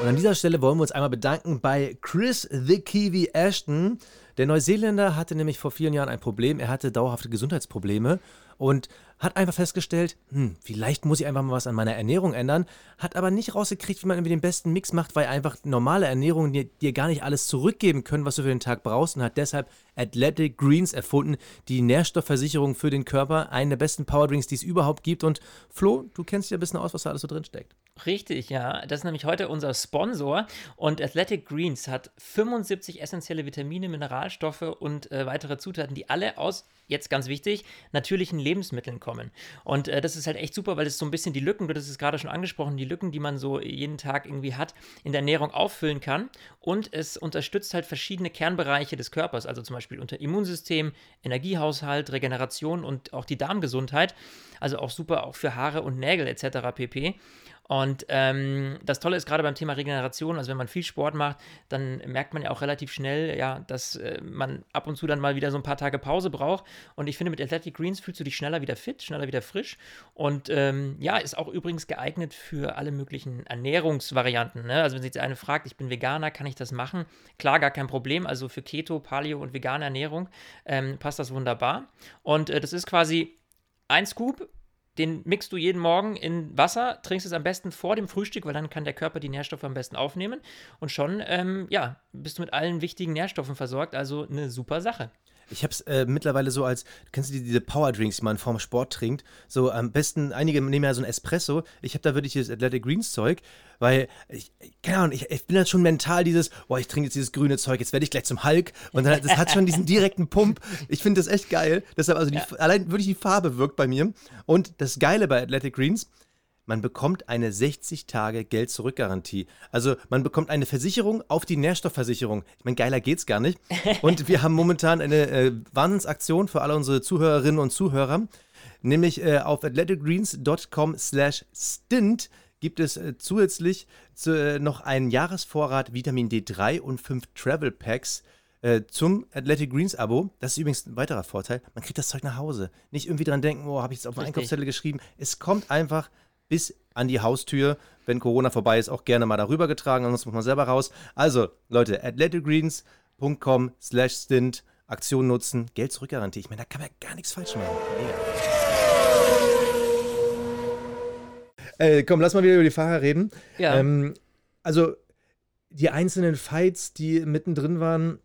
Und an dieser Stelle wollen wir uns einmal bedanken bei Chris the Kiwi Ashton. Der Neuseeländer hatte nämlich vor vielen Jahren ein Problem. Er hatte dauerhafte Gesundheitsprobleme und hat einfach festgestellt, hm, vielleicht muss ich einfach mal was an meiner Ernährung ändern, hat aber nicht rausgekriegt, wie man irgendwie den besten Mix macht, weil einfach normale Ernährung dir, dir gar nicht alles zurückgeben können, was du für den Tag brauchst und hat deshalb Athletic Greens erfunden, die Nährstoffversicherung für den Körper, einen der besten Powerdrinks, die es überhaupt gibt. Und Flo, du kennst dich ja ein bisschen aus, was da alles so drin steckt. Richtig, ja. Das ist nämlich heute unser Sponsor. Und Athletic Greens hat 75 essentielle Vitamine, Mineralstoffe und äh, weitere Zutaten, die alle aus, jetzt ganz wichtig, natürlichen Lebensmitteln kommen. Und äh, das ist halt echt super, weil es so ein bisschen die Lücken, du hast es gerade schon angesprochen, die Lücken, die man so jeden Tag irgendwie hat, in der Ernährung auffüllen kann. Und es unterstützt halt verschiedene Kernbereiche des Körpers, also zum Beispiel unter Immunsystem, Energiehaushalt, Regeneration und auch die Darmgesundheit. Also auch super auch für Haare und Nägel etc. pp. Und ähm, das Tolle ist gerade beim Thema Regeneration, also wenn man viel Sport macht, dann merkt man ja auch relativ schnell, ja, dass äh, man ab und zu dann mal wieder so ein paar Tage Pause braucht. Und ich finde, mit Athletic Greens fühlst du dich schneller wieder fit, schneller wieder frisch. Und ähm, ja, ist auch übrigens geeignet für alle möglichen Ernährungsvarianten. Ne? Also wenn sich jetzt eine fragt, ich bin Veganer, kann ich das machen? Klar, gar kein Problem. Also für Keto, Paleo und vegane Ernährung ähm, passt das wunderbar. Und äh, das ist quasi ein Scoop, den mixt du jeden Morgen in Wasser, trinkst es am besten vor dem Frühstück, weil dann kann der Körper die Nährstoffe am besten aufnehmen. Und schon, ähm, ja, bist du mit allen wichtigen Nährstoffen versorgt. Also eine super Sache. Ich habe es äh, mittlerweile so als, du kennst die, diese Powerdrinks, die man vorm Sport trinkt. So am besten, einige nehmen ja so ein Espresso. Ich habe da wirklich dieses Athletic Greens Zeug, weil, ich, keine Ahnung, ich, ich bin dann schon mental dieses, boah, ich trinke jetzt dieses grüne Zeug, jetzt werde ich gleich zum Hulk. Und dann, das hat schon diesen direkten Pump. Ich finde das echt geil. Deshalb, also die, allein wirklich die Farbe wirkt bei mir. Und das Geile bei Athletic Greens, man bekommt eine 60 Tage Geld zurück Garantie. Also man bekommt eine Versicherung auf die Nährstoffversicherung. Ich meine, geiler geht's gar nicht. Und wir haben momentan eine äh, Wahnsinnsaktion für alle unsere Zuhörerinnen und Zuhörer, nämlich äh, auf athleticgreens.com slash stint gibt es äh, zusätzlich zu, äh, noch einen Jahresvorrat Vitamin D3 und fünf Travel Packs äh, zum Athletic Greens Abo. Das ist übrigens ein weiterer Vorteil. Man kriegt das Zeug nach Hause. Nicht irgendwie dran denken, oh, habe ich jetzt auf meinen. Einkaufszettel geschrieben. Es kommt einfach bis an die Haustür, wenn Corona vorbei ist, auch gerne mal darüber getragen, ansonsten muss man selber raus. Also, Leute, athleticgreens.com slash stint, Aktion nutzen, Geld zurückgarantie. Ich meine, da kann man gar nichts falsch machen. Äh, komm, lass mal wieder über die Fahrer reden. Ja. Ähm, also, die einzelnen Fights, die mittendrin waren,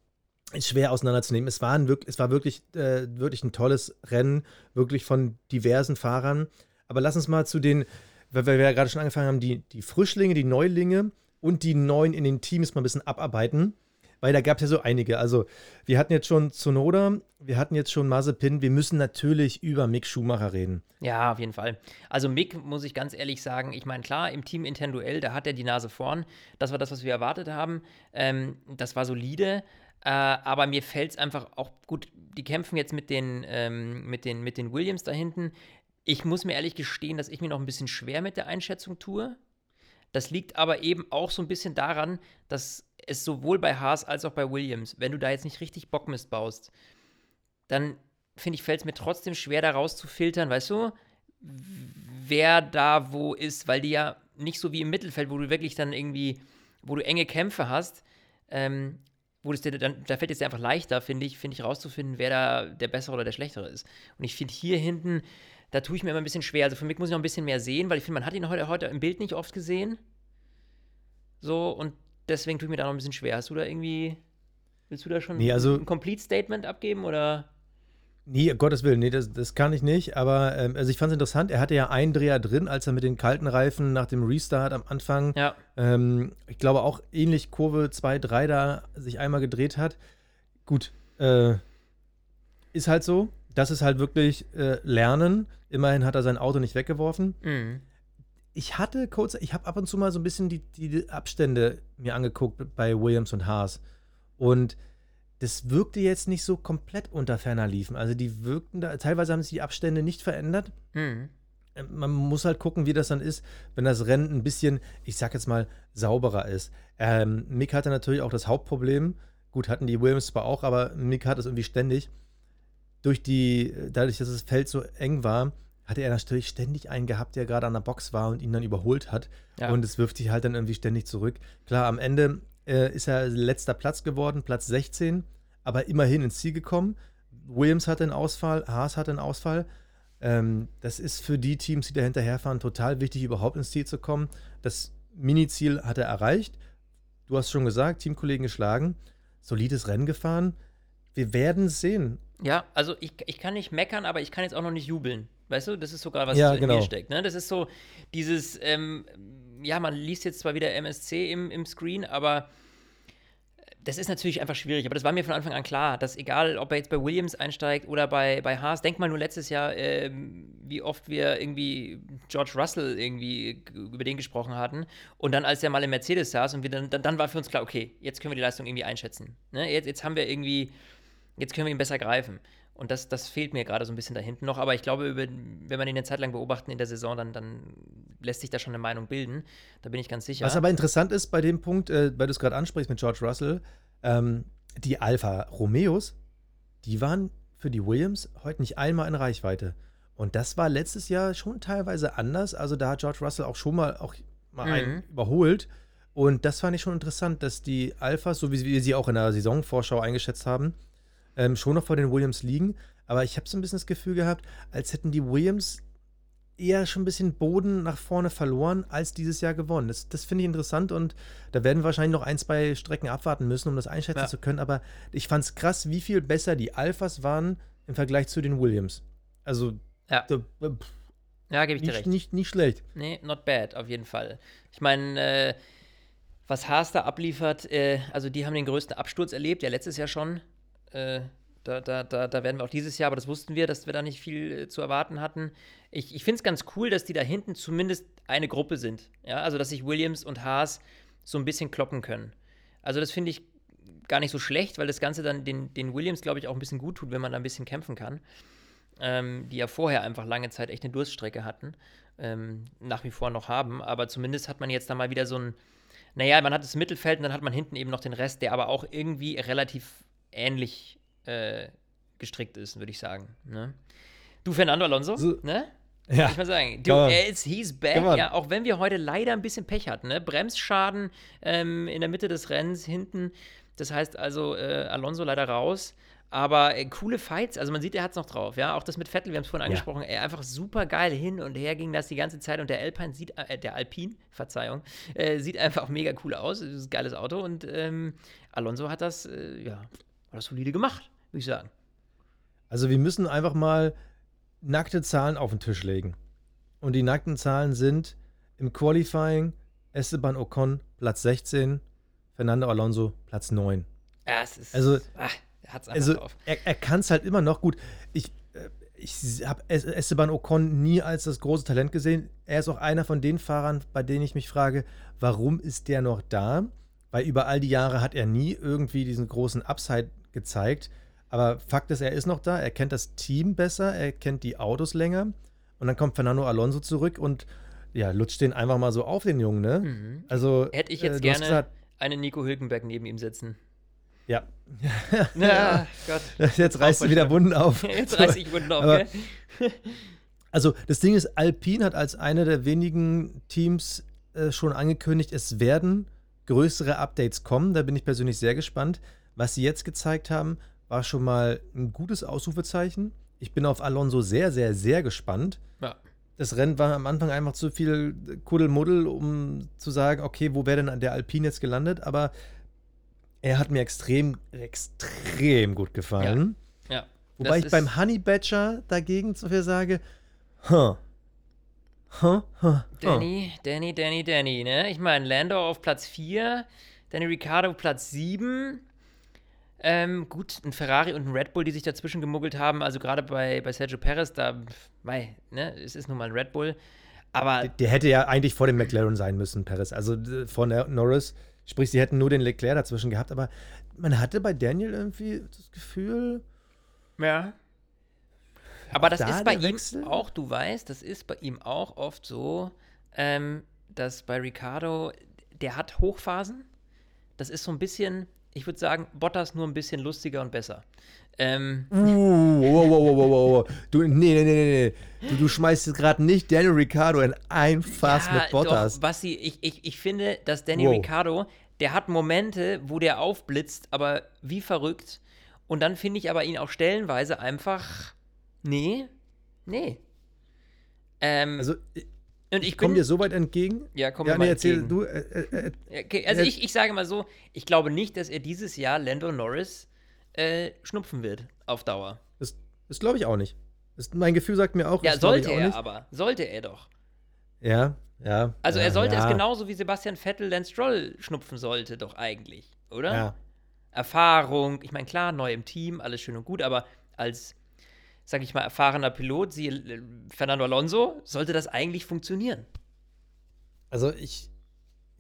ist schwer auseinanderzunehmen. Es, waren wirklich, es war wirklich, äh, wirklich ein tolles Rennen, wirklich von diversen Fahrern. Aber lass uns mal zu den, weil wir ja gerade schon angefangen haben, die, die Frischlinge, die Neulinge und die Neuen in den Teams mal ein bisschen abarbeiten. Weil da gab es ja so einige. Also, wir hatten jetzt schon Zunoda, wir hatten jetzt schon Mazepin. Wir müssen natürlich über Mick Schumacher reden. Ja, auf jeden Fall. Also Mick, muss ich ganz ehrlich sagen, ich meine, klar, im Team intern Duell, da hat er die Nase vorn. Das war das, was wir erwartet haben. Ähm, das war solide. Äh, aber mir fällt es einfach auch gut, die kämpfen jetzt mit den, ähm, mit, den, mit den Williams da hinten. Ich muss mir ehrlich gestehen, dass ich mir noch ein bisschen schwer mit der Einschätzung tue. Das liegt aber eben auch so ein bisschen daran, dass es sowohl bei Haas als auch bei Williams, wenn du da jetzt nicht richtig Bockmist baust, dann finde ich, fällt es mir trotzdem schwer, da rauszufiltern, weißt du, wer da wo ist, weil die ja nicht so wie im Mittelfeld, wo du wirklich dann irgendwie, wo du enge Kämpfe hast, ähm, wo das dir dann, da fällt es dir einfach leichter, finde ich, finde ich, rauszufinden, wer da der bessere oder der schlechtere ist. Und ich finde hier hinten, da tue ich mir immer ein bisschen schwer. Also für mich muss ich noch ein bisschen mehr sehen, weil ich finde, man hat ihn heute, heute im Bild nicht oft gesehen. So, und deswegen tue ich mir da noch ein bisschen schwer. Hast du da irgendwie, willst du da schon Nee, also- ein Complete Statement abgeben oder? Nee, um Gottes Willen, nee, das, das kann ich nicht. Aber ähm, also ich fand es interessant, er hatte ja einen Dreher drin, als er mit den kalten Reifen nach dem Restart am Anfang, Ja. ähm, ich glaube auch ähnlich Kurve 2, 3 da sich einmal gedreht hat. Gut, äh, ist halt so. Das ist halt wirklich äh, Lernen. Immerhin hat er sein Auto nicht weggeworfen. Mhm. Ich hatte kurz, ich habe ab und zu mal so ein bisschen die, die Abstände mir angeguckt bei Williams und Haas. Und das wirkte jetzt nicht so komplett unter ferner Liefen. Also die wirkten da, teilweise haben sich die Abstände nicht verändert. Mhm. Ähm, Man muss halt gucken, wie das dann ist, wenn das Rennen ein bisschen, ich sag jetzt mal, sauberer ist. Ähm, Mick hatte natürlich auch das Hauptproblem. Gut, hatten die Williams zwar auch, aber Mick hat es irgendwie ständig. Durch die, dadurch, dass das Feld so eng war, hatte er natürlich ständig einen gehabt, der gerade an der Box war und ihn dann überholt hat. Ja. Und es wirft sich halt dann irgendwie ständig zurück. Klar, am Ende äh, ist er letzter Platz geworden, Platz 16, aber immerhin ins Ziel gekommen. Williams hatte einen Ausfall, Haas hatte einen Ausfall. Ähm, das ist für die Teams, die da hinterherfahren, total wichtig, überhaupt ins Ziel zu kommen. Das Mini-Ziel hat er erreicht. Du hast schon gesagt, Teamkollegen geschlagen, solides Rennen gefahren. Wir werden es sehen. Ja, also ich, ich kann nicht meckern, aber ich kann jetzt auch noch nicht jubeln. Weißt du, das ist sogar, was Ja, in genau. mir steckt. Ne? Das ist so dieses, ähm, ja, man liest jetzt zwar wieder MSC im, im Screen, aber das ist natürlich einfach schwierig. Aber das war mir von Anfang an klar, dass egal, ob er jetzt bei Williams einsteigt oder bei, bei Haas, denk mal nur letztes Jahr, ähm, wie oft wir irgendwie George Russell irgendwie über den gesprochen hatten. Und dann, als er mal im Mercedes saß und wir dann, dann, dann war für uns klar, okay, jetzt können wir die Leistung irgendwie einschätzen. Ne? Jetzt, jetzt haben wir irgendwie, jetzt können wir ihn besser greifen. Und das, das fehlt mir gerade so ein bisschen da hinten noch. Aber ich glaube, über, wenn man ihn eine Zeit lang beobachten in der Saison, dann, dann lässt sich da schon eine Meinung bilden. Da bin ich ganz sicher. Was aber interessant ist bei dem Punkt, äh, weil du es gerade ansprichst mit George Russell, ähm, die Alfa Romeos, die waren für die Williams heute nicht einmal in Reichweite. Und das war letztes Jahr schon teilweise anders. Also da hat George Russell auch schon mal, auch mal Mhm. einen überholt. Und das fand ich schon interessant, dass die Alphas, so wie wir sie auch in der Saisonvorschau eingeschätzt haben, ähm, schon noch vor den Williams liegen. Aber ich habe so ein bisschen das Gefühl gehabt, als hätten die Williams eher schon ein bisschen Boden nach vorne verloren, als dieses Jahr gewonnen. Das, das finde ich interessant und da werden wir wahrscheinlich noch ein, zwei Strecken abwarten müssen, um das einschätzen Ja. zu können. Aber ich fand es krass, wie viel besser die Alphas waren im Vergleich zu den Williams. Also, Ja. da, äh, pff, ja, gebe ich dir nicht, recht. nicht, nicht schlecht. Nee, not bad, auf jeden Fall. Ich meine, äh, was Haas da abliefert, äh, also die haben den größten Absturz erlebt, ja letztes Jahr schon. Äh, da, da, da, da werden wir auch dieses Jahr, aber das wussten wir, dass wir da nicht viel äh, zu erwarten hatten. Ich, ich finde es ganz cool, dass die da hinten zumindest eine Gruppe sind. Ja, also dass sich Williams und Haas so ein bisschen kloppen können. Also das finde ich gar nicht so schlecht, weil das Ganze dann den, den Williams, glaube ich, auch ein bisschen gut tut, wenn man da ein bisschen kämpfen kann. Ähm, die ja vorher einfach lange Zeit echt eine Durststrecke hatten. Ähm, nach wie vor noch haben. Aber zumindest hat man jetzt da mal wieder so ein, naja, man hat das Mittelfeld und dann hat man hinten eben noch den Rest, der aber auch irgendwie relativ ähnlich äh, gestrickt ist, würde ich sagen. Ne? Du, Fernando Alonso, So- ne? Ja. Ich mal sagen, du, er ist, he's back, ja, auch wenn wir heute leider ein bisschen Pech hatten, ne? Bremsschaden ähm, in der Mitte des Rennens, hinten. Das heißt also, äh, Alonso leider raus. Aber äh, coole Fights, also man sieht, er hat es noch drauf, ja. Auch das mit Vettel, wir haben es vorhin ja. angesprochen, er einfach super geil hin und her ging das die ganze Zeit und der Alpine sieht, äh, der Alpine, Verzeihung, äh, sieht einfach mega cool aus. Das ist ein geiles Auto und ähm, Alonso hat das, äh, ja, hat das solide gemacht, würde ich sagen. Also wir müssen einfach mal nackte Zahlen auf den Tisch legen. Und die nackten Zahlen sind im Qualifying Esteban Ocon Platz 16, Fernando Alonso Platz 9. Ja, es ist. Also, ach, er hat's also drauf. er, er kann es halt immer noch gut. Ich, äh, ich habe Esteban Ocon nie als das große Talent gesehen. Er ist auch einer von den Fahrern, bei denen ich mich frage, warum ist der noch da? Weil über all die Jahre hat er nie irgendwie diesen großen Upside gezeigt. Aber Fakt ist, er ist noch da, er kennt das Team besser, er kennt die Autos länger. Und dann kommt Fernando Alonso zurück und ja, lutscht den einfach mal so auf den Jungen, ne? Mhm. Also. Hätte ich jetzt äh, gerne gesagt, einen Nico Hülkenberg neben ihm sitzen. Ja. ja, Gott. Jetzt reißt du wieder Wunden auf. Jetzt reiß ich Wunden auf, Aber, Also, das Ding ist, Alpine hat als eine der wenigen Teams äh, schon angekündigt, es werden größere Updates kommen. Da bin ich persönlich sehr gespannt. Was sie jetzt gezeigt haben, war schon mal ein gutes Ausrufezeichen. Ich bin auf Alonso sehr, sehr, sehr gespannt. Ja. Das Rennen war am Anfang einfach zu viel Kuddelmuddel, um zu sagen, okay, wo wäre denn der Alpine jetzt gelandet? Aber er hat mir extrem, extrem gut gefallen. Ja. ja. Wobei ich beim Honey Badger dagegen zu viel sage, huh. Huh, huh, Danny, Danny, Danny, Danny, ne? Ich meine, Lando auf Platz 4, Danny Ricciardo auf Platz 7, ähm, gut, ein Ferrari und ein Red Bull, die sich dazwischen gemuggelt haben. Also gerade bei, bei Sergio Perez, da, mei, ne, es ist nun mal ein Red Bull. Aber. Der, der, hätte ja eigentlich vor dem McLaren sein müssen, Perez. Also vor Norris. Sprich, sie hätten nur den Leclerc dazwischen gehabt. Aber man hatte bei Daniel irgendwie das Gefühl. Ja. Aber das da ist bei ihm auch, du weißt, das ist bei ihm auch oft so, ähm, dass bei Ricardo, der hat Hochphasen. Das ist so ein bisschen, ich würde sagen, Bottas nur ein bisschen lustiger und besser. Ähm. Uh, wow, wow, wow, wow, Du, nee, nee, nee, nee. Du, du schmeißt jetzt gerade nicht Daniel Ricciardo in ein Fass ja, mit Bottas. Doch, Basti, ich, ich, ich finde, dass Daniel wow. Ricciardo, der hat Momente, wo der aufblitzt, aber wie verrückt. Und dann finde ich aber ihn auch stellenweise einfach. Nee, nee. Ähm, also, und ich komme dir so weit entgegen. Ja, komm ja, mir nee, mal erzähl entgegen. du. Äh, äh, äh okay, also ich, ich sage mal so, ich glaube nicht, dass er dieses Jahr Lando Norris äh, schnupfen wird auf Dauer. Das, das glaube ich auch nicht. Das, mein Gefühl sagt mir auch. Ja, sollte er nicht. aber. Sollte er doch. Ja, ja. Also er sollte ja. es genauso wie Sebastian Vettel Lance Stroll schnupfen sollte, doch eigentlich, oder? Ja. Erfahrung, ich meine, klar, neu im Team, alles schön und gut, aber als sag ich mal, erfahrener Pilot, sie Fernando Alonso, sollte das eigentlich funktionieren. Also ich,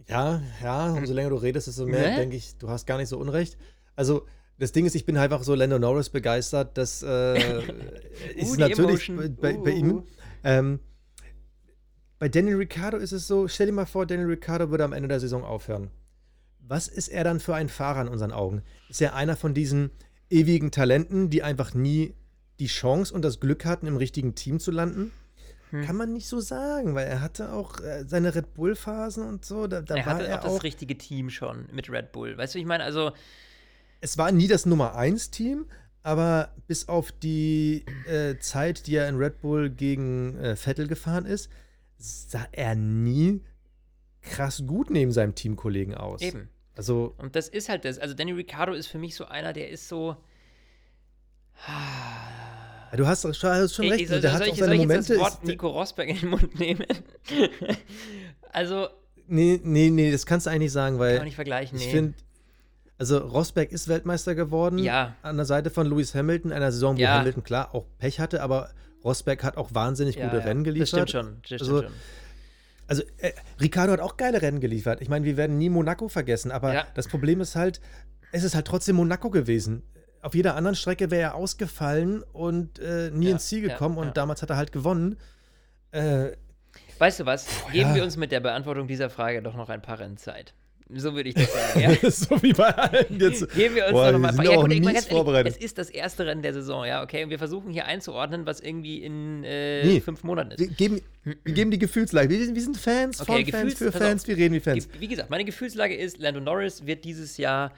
ja, ja, umso länger du redest, desto mehr ne? denke ich, du hast gar nicht so unrecht. Also das Ding ist, ich bin einfach so Lando Norris begeistert, das äh, ist uh, natürlich bei, bei, ihm. Uh. Ähm, bei Daniel Ricciardo ist es so, stell dir mal vor, Daniel Ricciardo würde am Ende der Saison aufhören. Was ist er dann für ein Fahrer in unseren Augen? Ist er einer von diesen ewigen Talenten, die einfach nie die Chance und das Glück hatten, im richtigen Team zu landen? Hm. Kann man nicht so sagen, weil er hatte auch äh, seine Red Bull-Phasen und so. Da, da er war hatte er auch das richtige Team schon mit Red Bull. Weißt du, ich meine, also. Es war nie das Nummer 1-Team, aber bis auf die äh, Zeit, die er in Red Bull gegen äh, Vettel gefahren ist, sah er nie krass gut neben seinem Teamkollegen aus. Eben. Also. Und das ist halt das. Also, Danny Ricciardo ist für mich so einer, der ist so. Du hast, hast schon recht. Soll, der hat auch seine Momente. das Wort Nico Rosberg in den Mund nehmen? also. Nee, nee, nee, das kannst du eigentlich sagen, weil. Kann man nicht vergleichen, nee. Ich finde, also Rosberg ist Weltmeister geworden. Ja. An der Seite von Lewis Hamilton, einer Saison, wo ja. Hamilton klar auch Pech hatte, aber Rosberg hat auch wahnsinnig ja, gute ja. Rennen geliefert. Das stimmt schon. Das also, schon. Also, äh, Ricardo hat auch geile Rennen geliefert. Ich meine, wir werden nie Monaco vergessen, aber das Problem ist halt, es ist halt trotzdem Monaco gewesen auf jeder anderen Strecke wäre er ausgefallen und äh, nie ja, ins Ziel gekommen ja, und damals hat er halt gewonnen. Äh, weißt du was? Geben wir uns mit der Beantwortung dieser Frage doch noch ein paar Rennen Zeit. So würde ich das sagen, ja. so wie bei allen jetzt. Geben wir uns Boah, doch nochmal wir sind ja, gut, ich ganz ehrlich, vorbereitet. Es ist das erste Rennen der Saison, ja, okay. Und wir versuchen hier einzuordnen, was irgendwie in äh, Nee. fünf Monaten ist. Wir geben, wir geben die Gefühlslage. Wir, sind- wir sind Fans Okay, von Fans Gefühls- für pass Fans, auf. wir reden wie Fans. Wie gesagt, meine Gefühlslage ist, Lando Norris wird dieses Jahr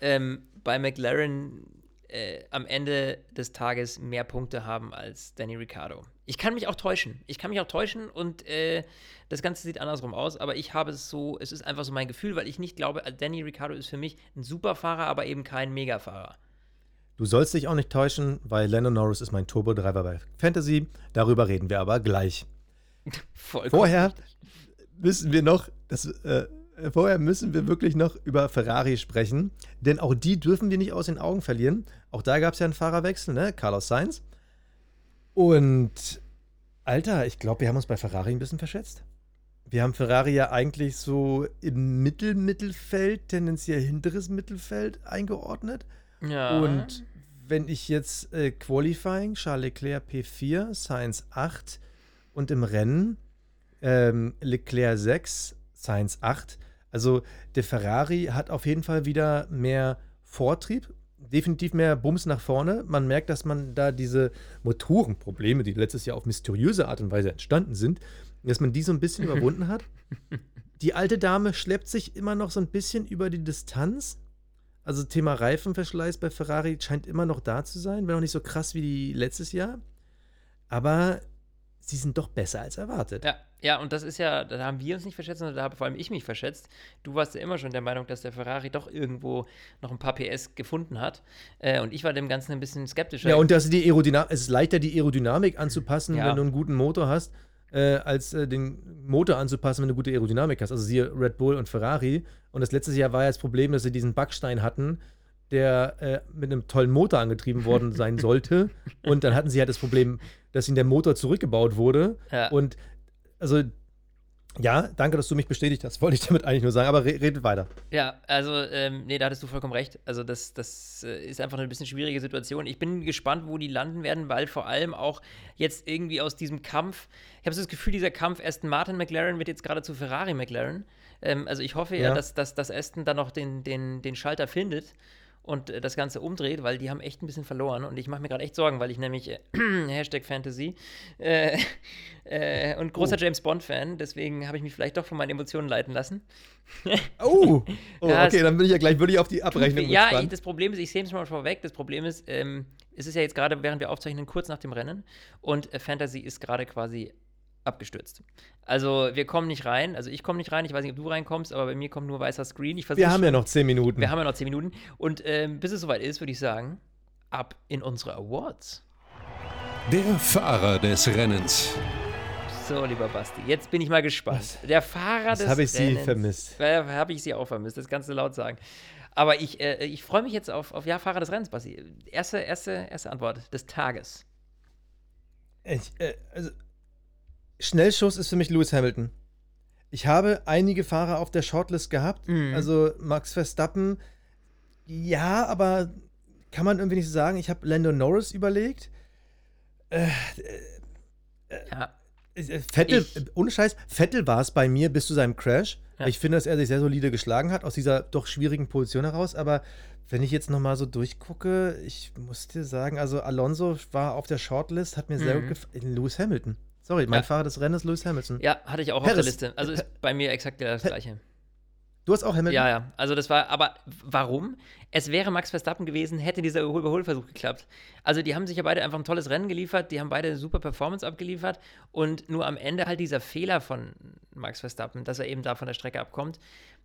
ähm, bei McLaren äh, am Ende des Tages mehr Punkte haben als Danny Ricciardo. Ich kann mich auch täuschen. Ich kann mich auch täuschen und äh, das Ganze sieht andersrum aus, aber ich habe es so, es ist einfach so mein Gefühl, weil ich nicht glaube, Danny Ricciardo ist für mich ein Superfahrer, aber eben kein Megafahrer. Du sollst dich auch nicht täuschen, weil Lando Norris ist mein Turbo-Driver bei Fantasy. Darüber reden wir aber gleich. Vorher richtig. müssen wir noch, das, äh, vorher müssen wir wirklich noch über Ferrari sprechen, denn auch die dürfen wir nicht aus den Augen verlieren. Auch da gab es ja einen Fahrerwechsel, ne? Carlos Sainz. Und Alter, ich glaube, wir haben uns bei Ferrari ein bisschen verschätzt. Wir haben Ferrari ja eigentlich so im Mittel-Mittelfeld, tendenziell hinteres Mittelfeld eingeordnet. Ja. Und wenn ich jetzt äh, Qualifying, Charles Leclerc P4, Sainz 8 und im Rennen ähm, Leclerc 6, Sainz 8. Also der Ferrari hat auf jeden Fall wieder mehr Vortrieb, definitiv mehr Bums nach vorne. Man merkt, dass man da diese Motorenprobleme, die letztes Jahr auf mysteriöse Art und Weise entstanden sind, dass man die so ein bisschen überwunden hat. Die alte Dame schleppt sich immer noch so ein bisschen über die Distanz. Also Thema Reifenverschleiß bei Ferrari scheint immer noch da zu sein, wenn auch nicht so krass wie die letztes Jahr. Aber sie sind doch besser als erwartet. Ja, ja, und das ist ja, da haben wir uns nicht verschätzt, sondern da habe vor allem ich mich verschätzt. Du warst ja immer schon der Meinung, dass der Ferrari doch irgendwo noch ein paar PS gefunden hat. Äh, und ich war dem Ganzen ein bisschen skeptischer. Ja, und dass die Aerodynamik, es ist leichter, die Aerodynamik anzupassen, Ja. wenn du einen guten Motor hast, äh, als äh, den Motor anzupassen, wenn du gute Aerodynamik hast. Also siehe Red Bull und Ferrari. Und das letzte Jahr war ja das Problem, dass sie diesen Backstein hatten, der äh, mit einem tollen Motor angetrieben worden sein sollte. Und dann hatten sie halt das Problem, dass ihnen der Motor zurückgebaut wurde. Ja. Und also, ja, danke, dass du mich bestätigt hast, wollte ich damit eigentlich nur sagen, aber re redet weiter. Ja, also, ähm, nee, da hattest du vollkommen recht. Also, das, das äh, ist einfach eine bisschen schwierige Situation. Ich bin gespannt, wo die landen werden, weil vor allem auch jetzt irgendwie aus diesem Kampf, ich habe so das Gefühl, dieser Kampf Aston Martin McLaren wird jetzt gerade zu Ferrari McLaren. Ähm, also, ich hoffe ja, Ja. dass, dass, dass Aston dann noch den, den, den Schalter findet und äh, das Ganze umdreht, weil die haben echt ein bisschen verloren. Und ich mache mir gerade echt Sorgen, weil ich nämlich äh, Hashtag Fantasy äh, äh, und großer Oh. James Bond-Fan, deswegen habe ich mich vielleicht doch von meinen Emotionen leiten lassen. Oh, oh okay, dann bin ich ja gleich wirklich auf die Abrechnung Ja, ich, das Problem ist, ich sehe es mal vorweg, das Problem ist, ähm, es ist ja jetzt gerade, während wir aufzeichnen, kurz nach dem Rennen. Und äh, Fantasy ist gerade quasi abgestürzt. Also wir kommen nicht rein, also ich komme nicht rein, ich weiß nicht, ob du reinkommst, aber bei mir kommt nur weißer Screen. Ich Wir haben ja noch zehn Minuten. wir haben ja noch zehn Minuten und ähm, bis es soweit ist, würde ich sagen, ab in unsere Awards. Der Fahrer des Rennens. So, lieber Basti, jetzt bin ich mal gespannt. Was? Der Fahrer Was des habe ich sie Rennens. vermisst? Äh, habe ich sie auch vermisst, das kannst du laut sagen. Aber ich, äh, ich freue mich jetzt auf, auf ja, Fahrer des Rennens, Basti. Erste, erste, erste Antwort des Tages. Ich, äh, also, Schnellschuss ist für mich Lewis Hamilton. Ich habe einige Fahrer auf der Shortlist gehabt. Mhm. Also Max Verstappen, ja, aber kann man irgendwie nicht so sagen. Ich habe Lando Norris überlegt. Ja, Äh, Vettel, Ich- äh, ohne Scheiß, Vettel war es bei mir bis zu seinem Crash. Ja. Ich finde, dass er sich sehr solide geschlagen hat aus dieser doch schwierigen Position heraus. Aber wenn ich jetzt nochmal so durchgucke, ich muss dir sagen, also Alonso war auf der Shortlist, hat mir sehr Mhm. gut gefallen. Lewis Hamilton. Sorry, mein Ja. Fahrer des Rennens, Lewis Hamilton. ja, hatte ich auch auf der Harris. Liste. Also ist bei mir exakt das Gleiche. Du hast auch Hamilton? Ja, ja. Also das war, aber warum? Es wäre Max Verstappen gewesen, hätte dieser Überholversuch geklappt. Also die haben sich ja beide einfach ein tolles Rennen geliefert, die haben beide eine super Performance abgeliefert und nur am Ende halt dieser Fehler von Max Verstappen, dass er eben da von der Strecke abkommt,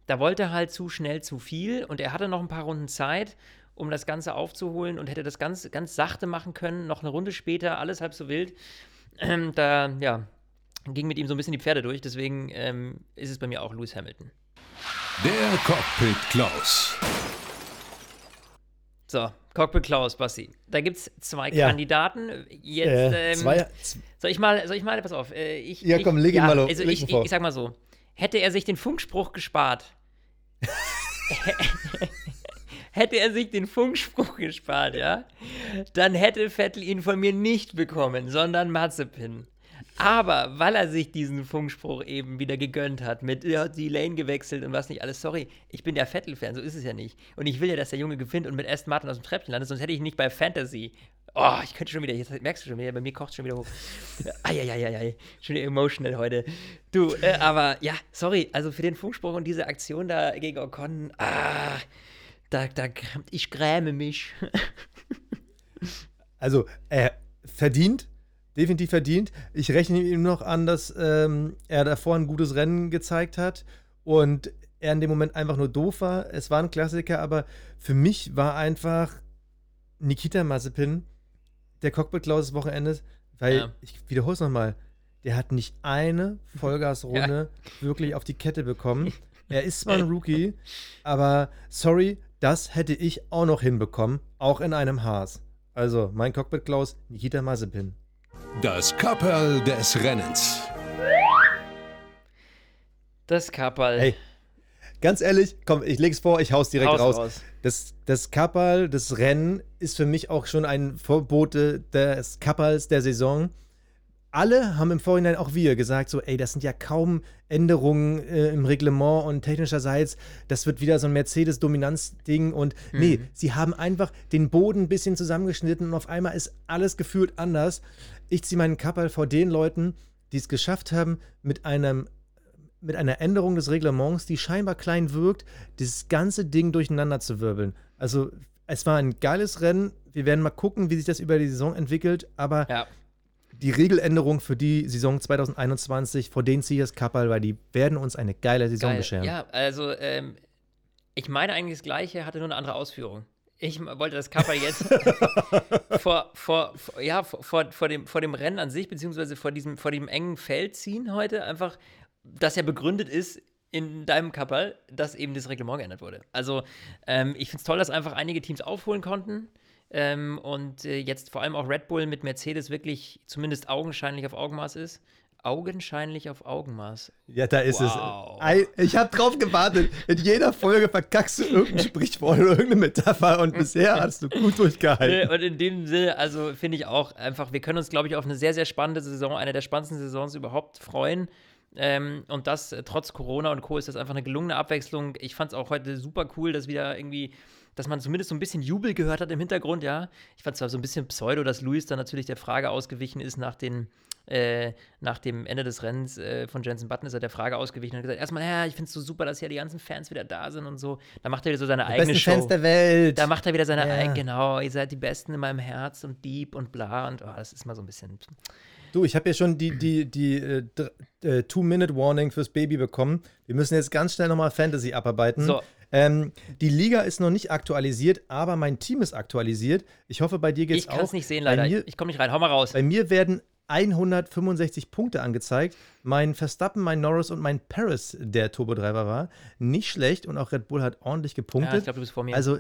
da wollte er halt zu schnell zu viel und er hatte noch ein paar Runden Zeit, um das Ganze aufzuholen und hätte das ganz, ganz sachte machen können, noch eine Runde später, alles halb so wild. Ähm, da, ja, ging mit ihm so ein bisschen die Pferde durch, deswegen ähm, ist es bei mir auch Lewis Hamilton. Der Cockpit Klaus. So, Cockpit Klaus, Basti. Da gibt es zwei Ja. Kandidaten. Jetzt, Äh, ähm, zwei, soll ich mal, soll ich mal, pass auf. Äh, ich, Ja, ich, komm, leg ihn mal los, Also leg ich, ihn ich, ich sag mal so: Hätte er sich den Funkspruch gespart, hätte er sich den Funkspruch gespart, ja, dann hätte Vettel ihn von mir nicht bekommen, sondern Mazepin. Aber weil er sich diesen Funkspruch eben wieder gegönnt hat, mit er hat die Lane gewechselt und was nicht alles, sorry, ich bin der Vettel-Fan, so ist es ja nicht. Und ich will ja, dass der Junge gewinnt und mit Aston Martin aus dem Treppchen landet, sonst hätte ich nicht bei Fantasy. Oh, ich könnte schon wieder, jetzt merkst du schon wieder, bei mir kocht es schon wieder hoch. Eieieiei, schon wieder emotional heute. Du, äh, aber ja, sorry, also für den Funkspruch und diese Aktion da gegen Ocon, ah, da, da, ich gräme mich. Also, er verdient, definitiv verdient. Ich rechne ihm noch an, dass ähm, er davor ein gutes Rennen gezeigt hat und er in dem Moment einfach nur doof war. Es war ein Klassiker, aber für mich war einfach Nikita Mazepin der Cockpit-Klaus des Wochenendes, weil, Ja. ich wiederhole es nochmal, der hat nicht eine Vollgasrunde wirklich auf die Kette bekommen. Er ist zwar ein Rookie, aber sorry, das hätte ich auch noch hinbekommen, auch in einem Haas. Also, mein Cockpit-Klaus, Nikita Mazepin. Das Kapperl des Rennens. Das Kapperl. Hey, ganz ehrlich, komm, ich leg's vor, ich hau's direkt Haus raus. raus. Das, das Kapperl, das Rennen ist für mich auch schon ein Vorbote des Kapperls der Saison. Alle haben im Vorhinein, auch wir, gesagt, so, ey, das sind ja kaum Änderungen äh, im Reglement und technischerseits, das wird wieder so ein Mercedes-Dominanz-Ding und nee, sie haben einfach den Boden ein bisschen zusammengeschnitten und auf einmal ist alles gefühlt anders. Ich ziehe meinen Kapperl vor den Leuten, die es geschafft haben, mit einem mit einer Änderung des Reglements, die scheinbar klein wirkt, dieses ganze Ding durcheinander zu wirbeln. Also, es war ein geiles Rennen. Wir werden mal gucken, wie sich das über die Saison entwickelt. Aber Ja. Die Regeländerung für die Saison 2021, vor denen ziehe ich das Kappal, weil die werden uns eine geile Saison Geil. bescheren. Ja, also ähm, ich meine eigentlich das Gleiche, hatte nur eine andere Ausführung. Ich wollte das Kappa jetzt vor, vor, vor, ja, vor, vor, dem, vor dem Rennen an sich, beziehungsweise vor diesem, vor dem engen Feld ziehen heute, einfach, das ja begründet ist in deinem Kapperl, dass eben das Reglement geändert wurde. Also ähm, ich finde es toll, dass einfach einige Teams aufholen konnten. Ähm, und äh, jetzt vor allem auch Red Bull mit Mercedes wirklich zumindest augenscheinlich auf Augenmaß ist. Augenscheinlich auf Augenmaß. Ja, da ist Wow. es. Ich habe drauf gewartet. In jeder Folge verkackst du irgendein Sprichwort oder irgendeine Metapher und bisher hast du gut durchgehalten. Und in dem Sinne, also finde ich auch einfach, wir können uns, glaube ich, auf eine sehr, sehr spannende Saison, eine der spannendsten Saisons überhaupt freuen. Ähm, und das trotz Corona und Co. ist das einfach eine gelungene Abwechslung. Ich fand es auch heute super cool, dass wieder irgendwie, dass man zumindest so ein bisschen Jubel gehört hat im Hintergrund, ja. Ich fand es zwar so ein bisschen pseudo, dass Luis dann natürlich der Frage ausgewichen ist nach den. Äh, nach dem Ende des Rennens äh, von Jensen Button ist er der Frage ausgewichen und hat gesagt: Erstmal, ja, ich finde es so super, dass hier die ganzen Fans wieder da sind und so. Da macht er wieder so seine eigene Besten Show. Fans der Welt. Da macht er wieder seine Ja. eigene, genau, ihr seid die Besten in meinem Herz und Dieb und bla und oh, das ist mal so ein bisschen. Du, ich habe ja schon die, die, die äh, äh, Two-Minute-Warning fürs Baby bekommen. Wir müssen jetzt ganz schnell nochmal Fantasy abarbeiten. So. Ähm, die Liga ist noch nicht aktualisiert, aber mein Team ist aktualisiert. Ich hoffe, bei dir geht's Ich auch. kann es nicht sehen, leider. mir, ich komme nicht rein. Hau mal raus. bei mir werden 165 Punkte angezeigt. Mein Verstappen, mein Norris und mein Paris, der Turbodriver war, nicht schlecht und auch Red Bull hat ordentlich Ja, gepunktet. ich glaube, du bist vor mir. also,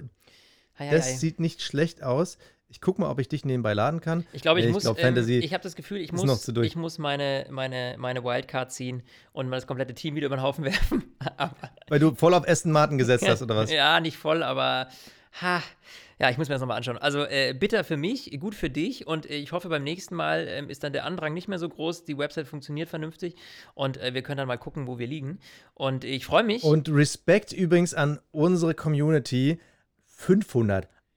das sieht nicht schlecht aus. Ich gucke mal, ob ich dich nebenbei laden kann. ich glaube, ich Nee, muss. glaub, ähm, Fantasy ich habe das Gefühl, ich muss, ich muss meine, meine, meine Wildcard ziehen und mal das komplette Team wieder über den Haufen werfen. Weil du voll auf Aston Martin gesetzt hast, oder was? Ja, nicht voll, aber. Ha. Ja, ich muss mir das nochmal anschauen. Also äh, bitter für mich, gut für dich und äh, ich hoffe, beim nächsten Mal ähm, ist dann der Andrang nicht mehr so groß. Die Website funktioniert vernünftig und äh, wir können dann mal gucken, wo wir liegen. Und ich freue mich. Und Respekt übrigens an unsere Community.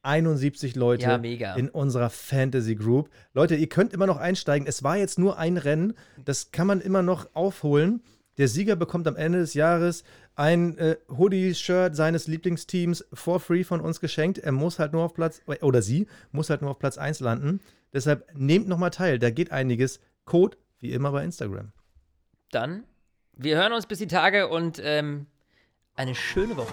571 Leute Ja, in unserer Fantasy Group. Leute, ihr könnt immer noch einsteigen. Es war jetzt nur ein Rennen. Das kann man immer noch aufholen. Der Sieger bekommt am Ende des Jahres ein äh, Hoodie-Shirt seines Lieblingsteams for free von uns geschenkt. Er muss halt nur auf Platz, oder sie muss halt nur auf Platz 1 landen. Deshalb nehmt nochmal teil. Da geht einiges. Code wie immer bei Instagram. dann, wir hören uns bis die Tage und ähm, eine schöne Woche.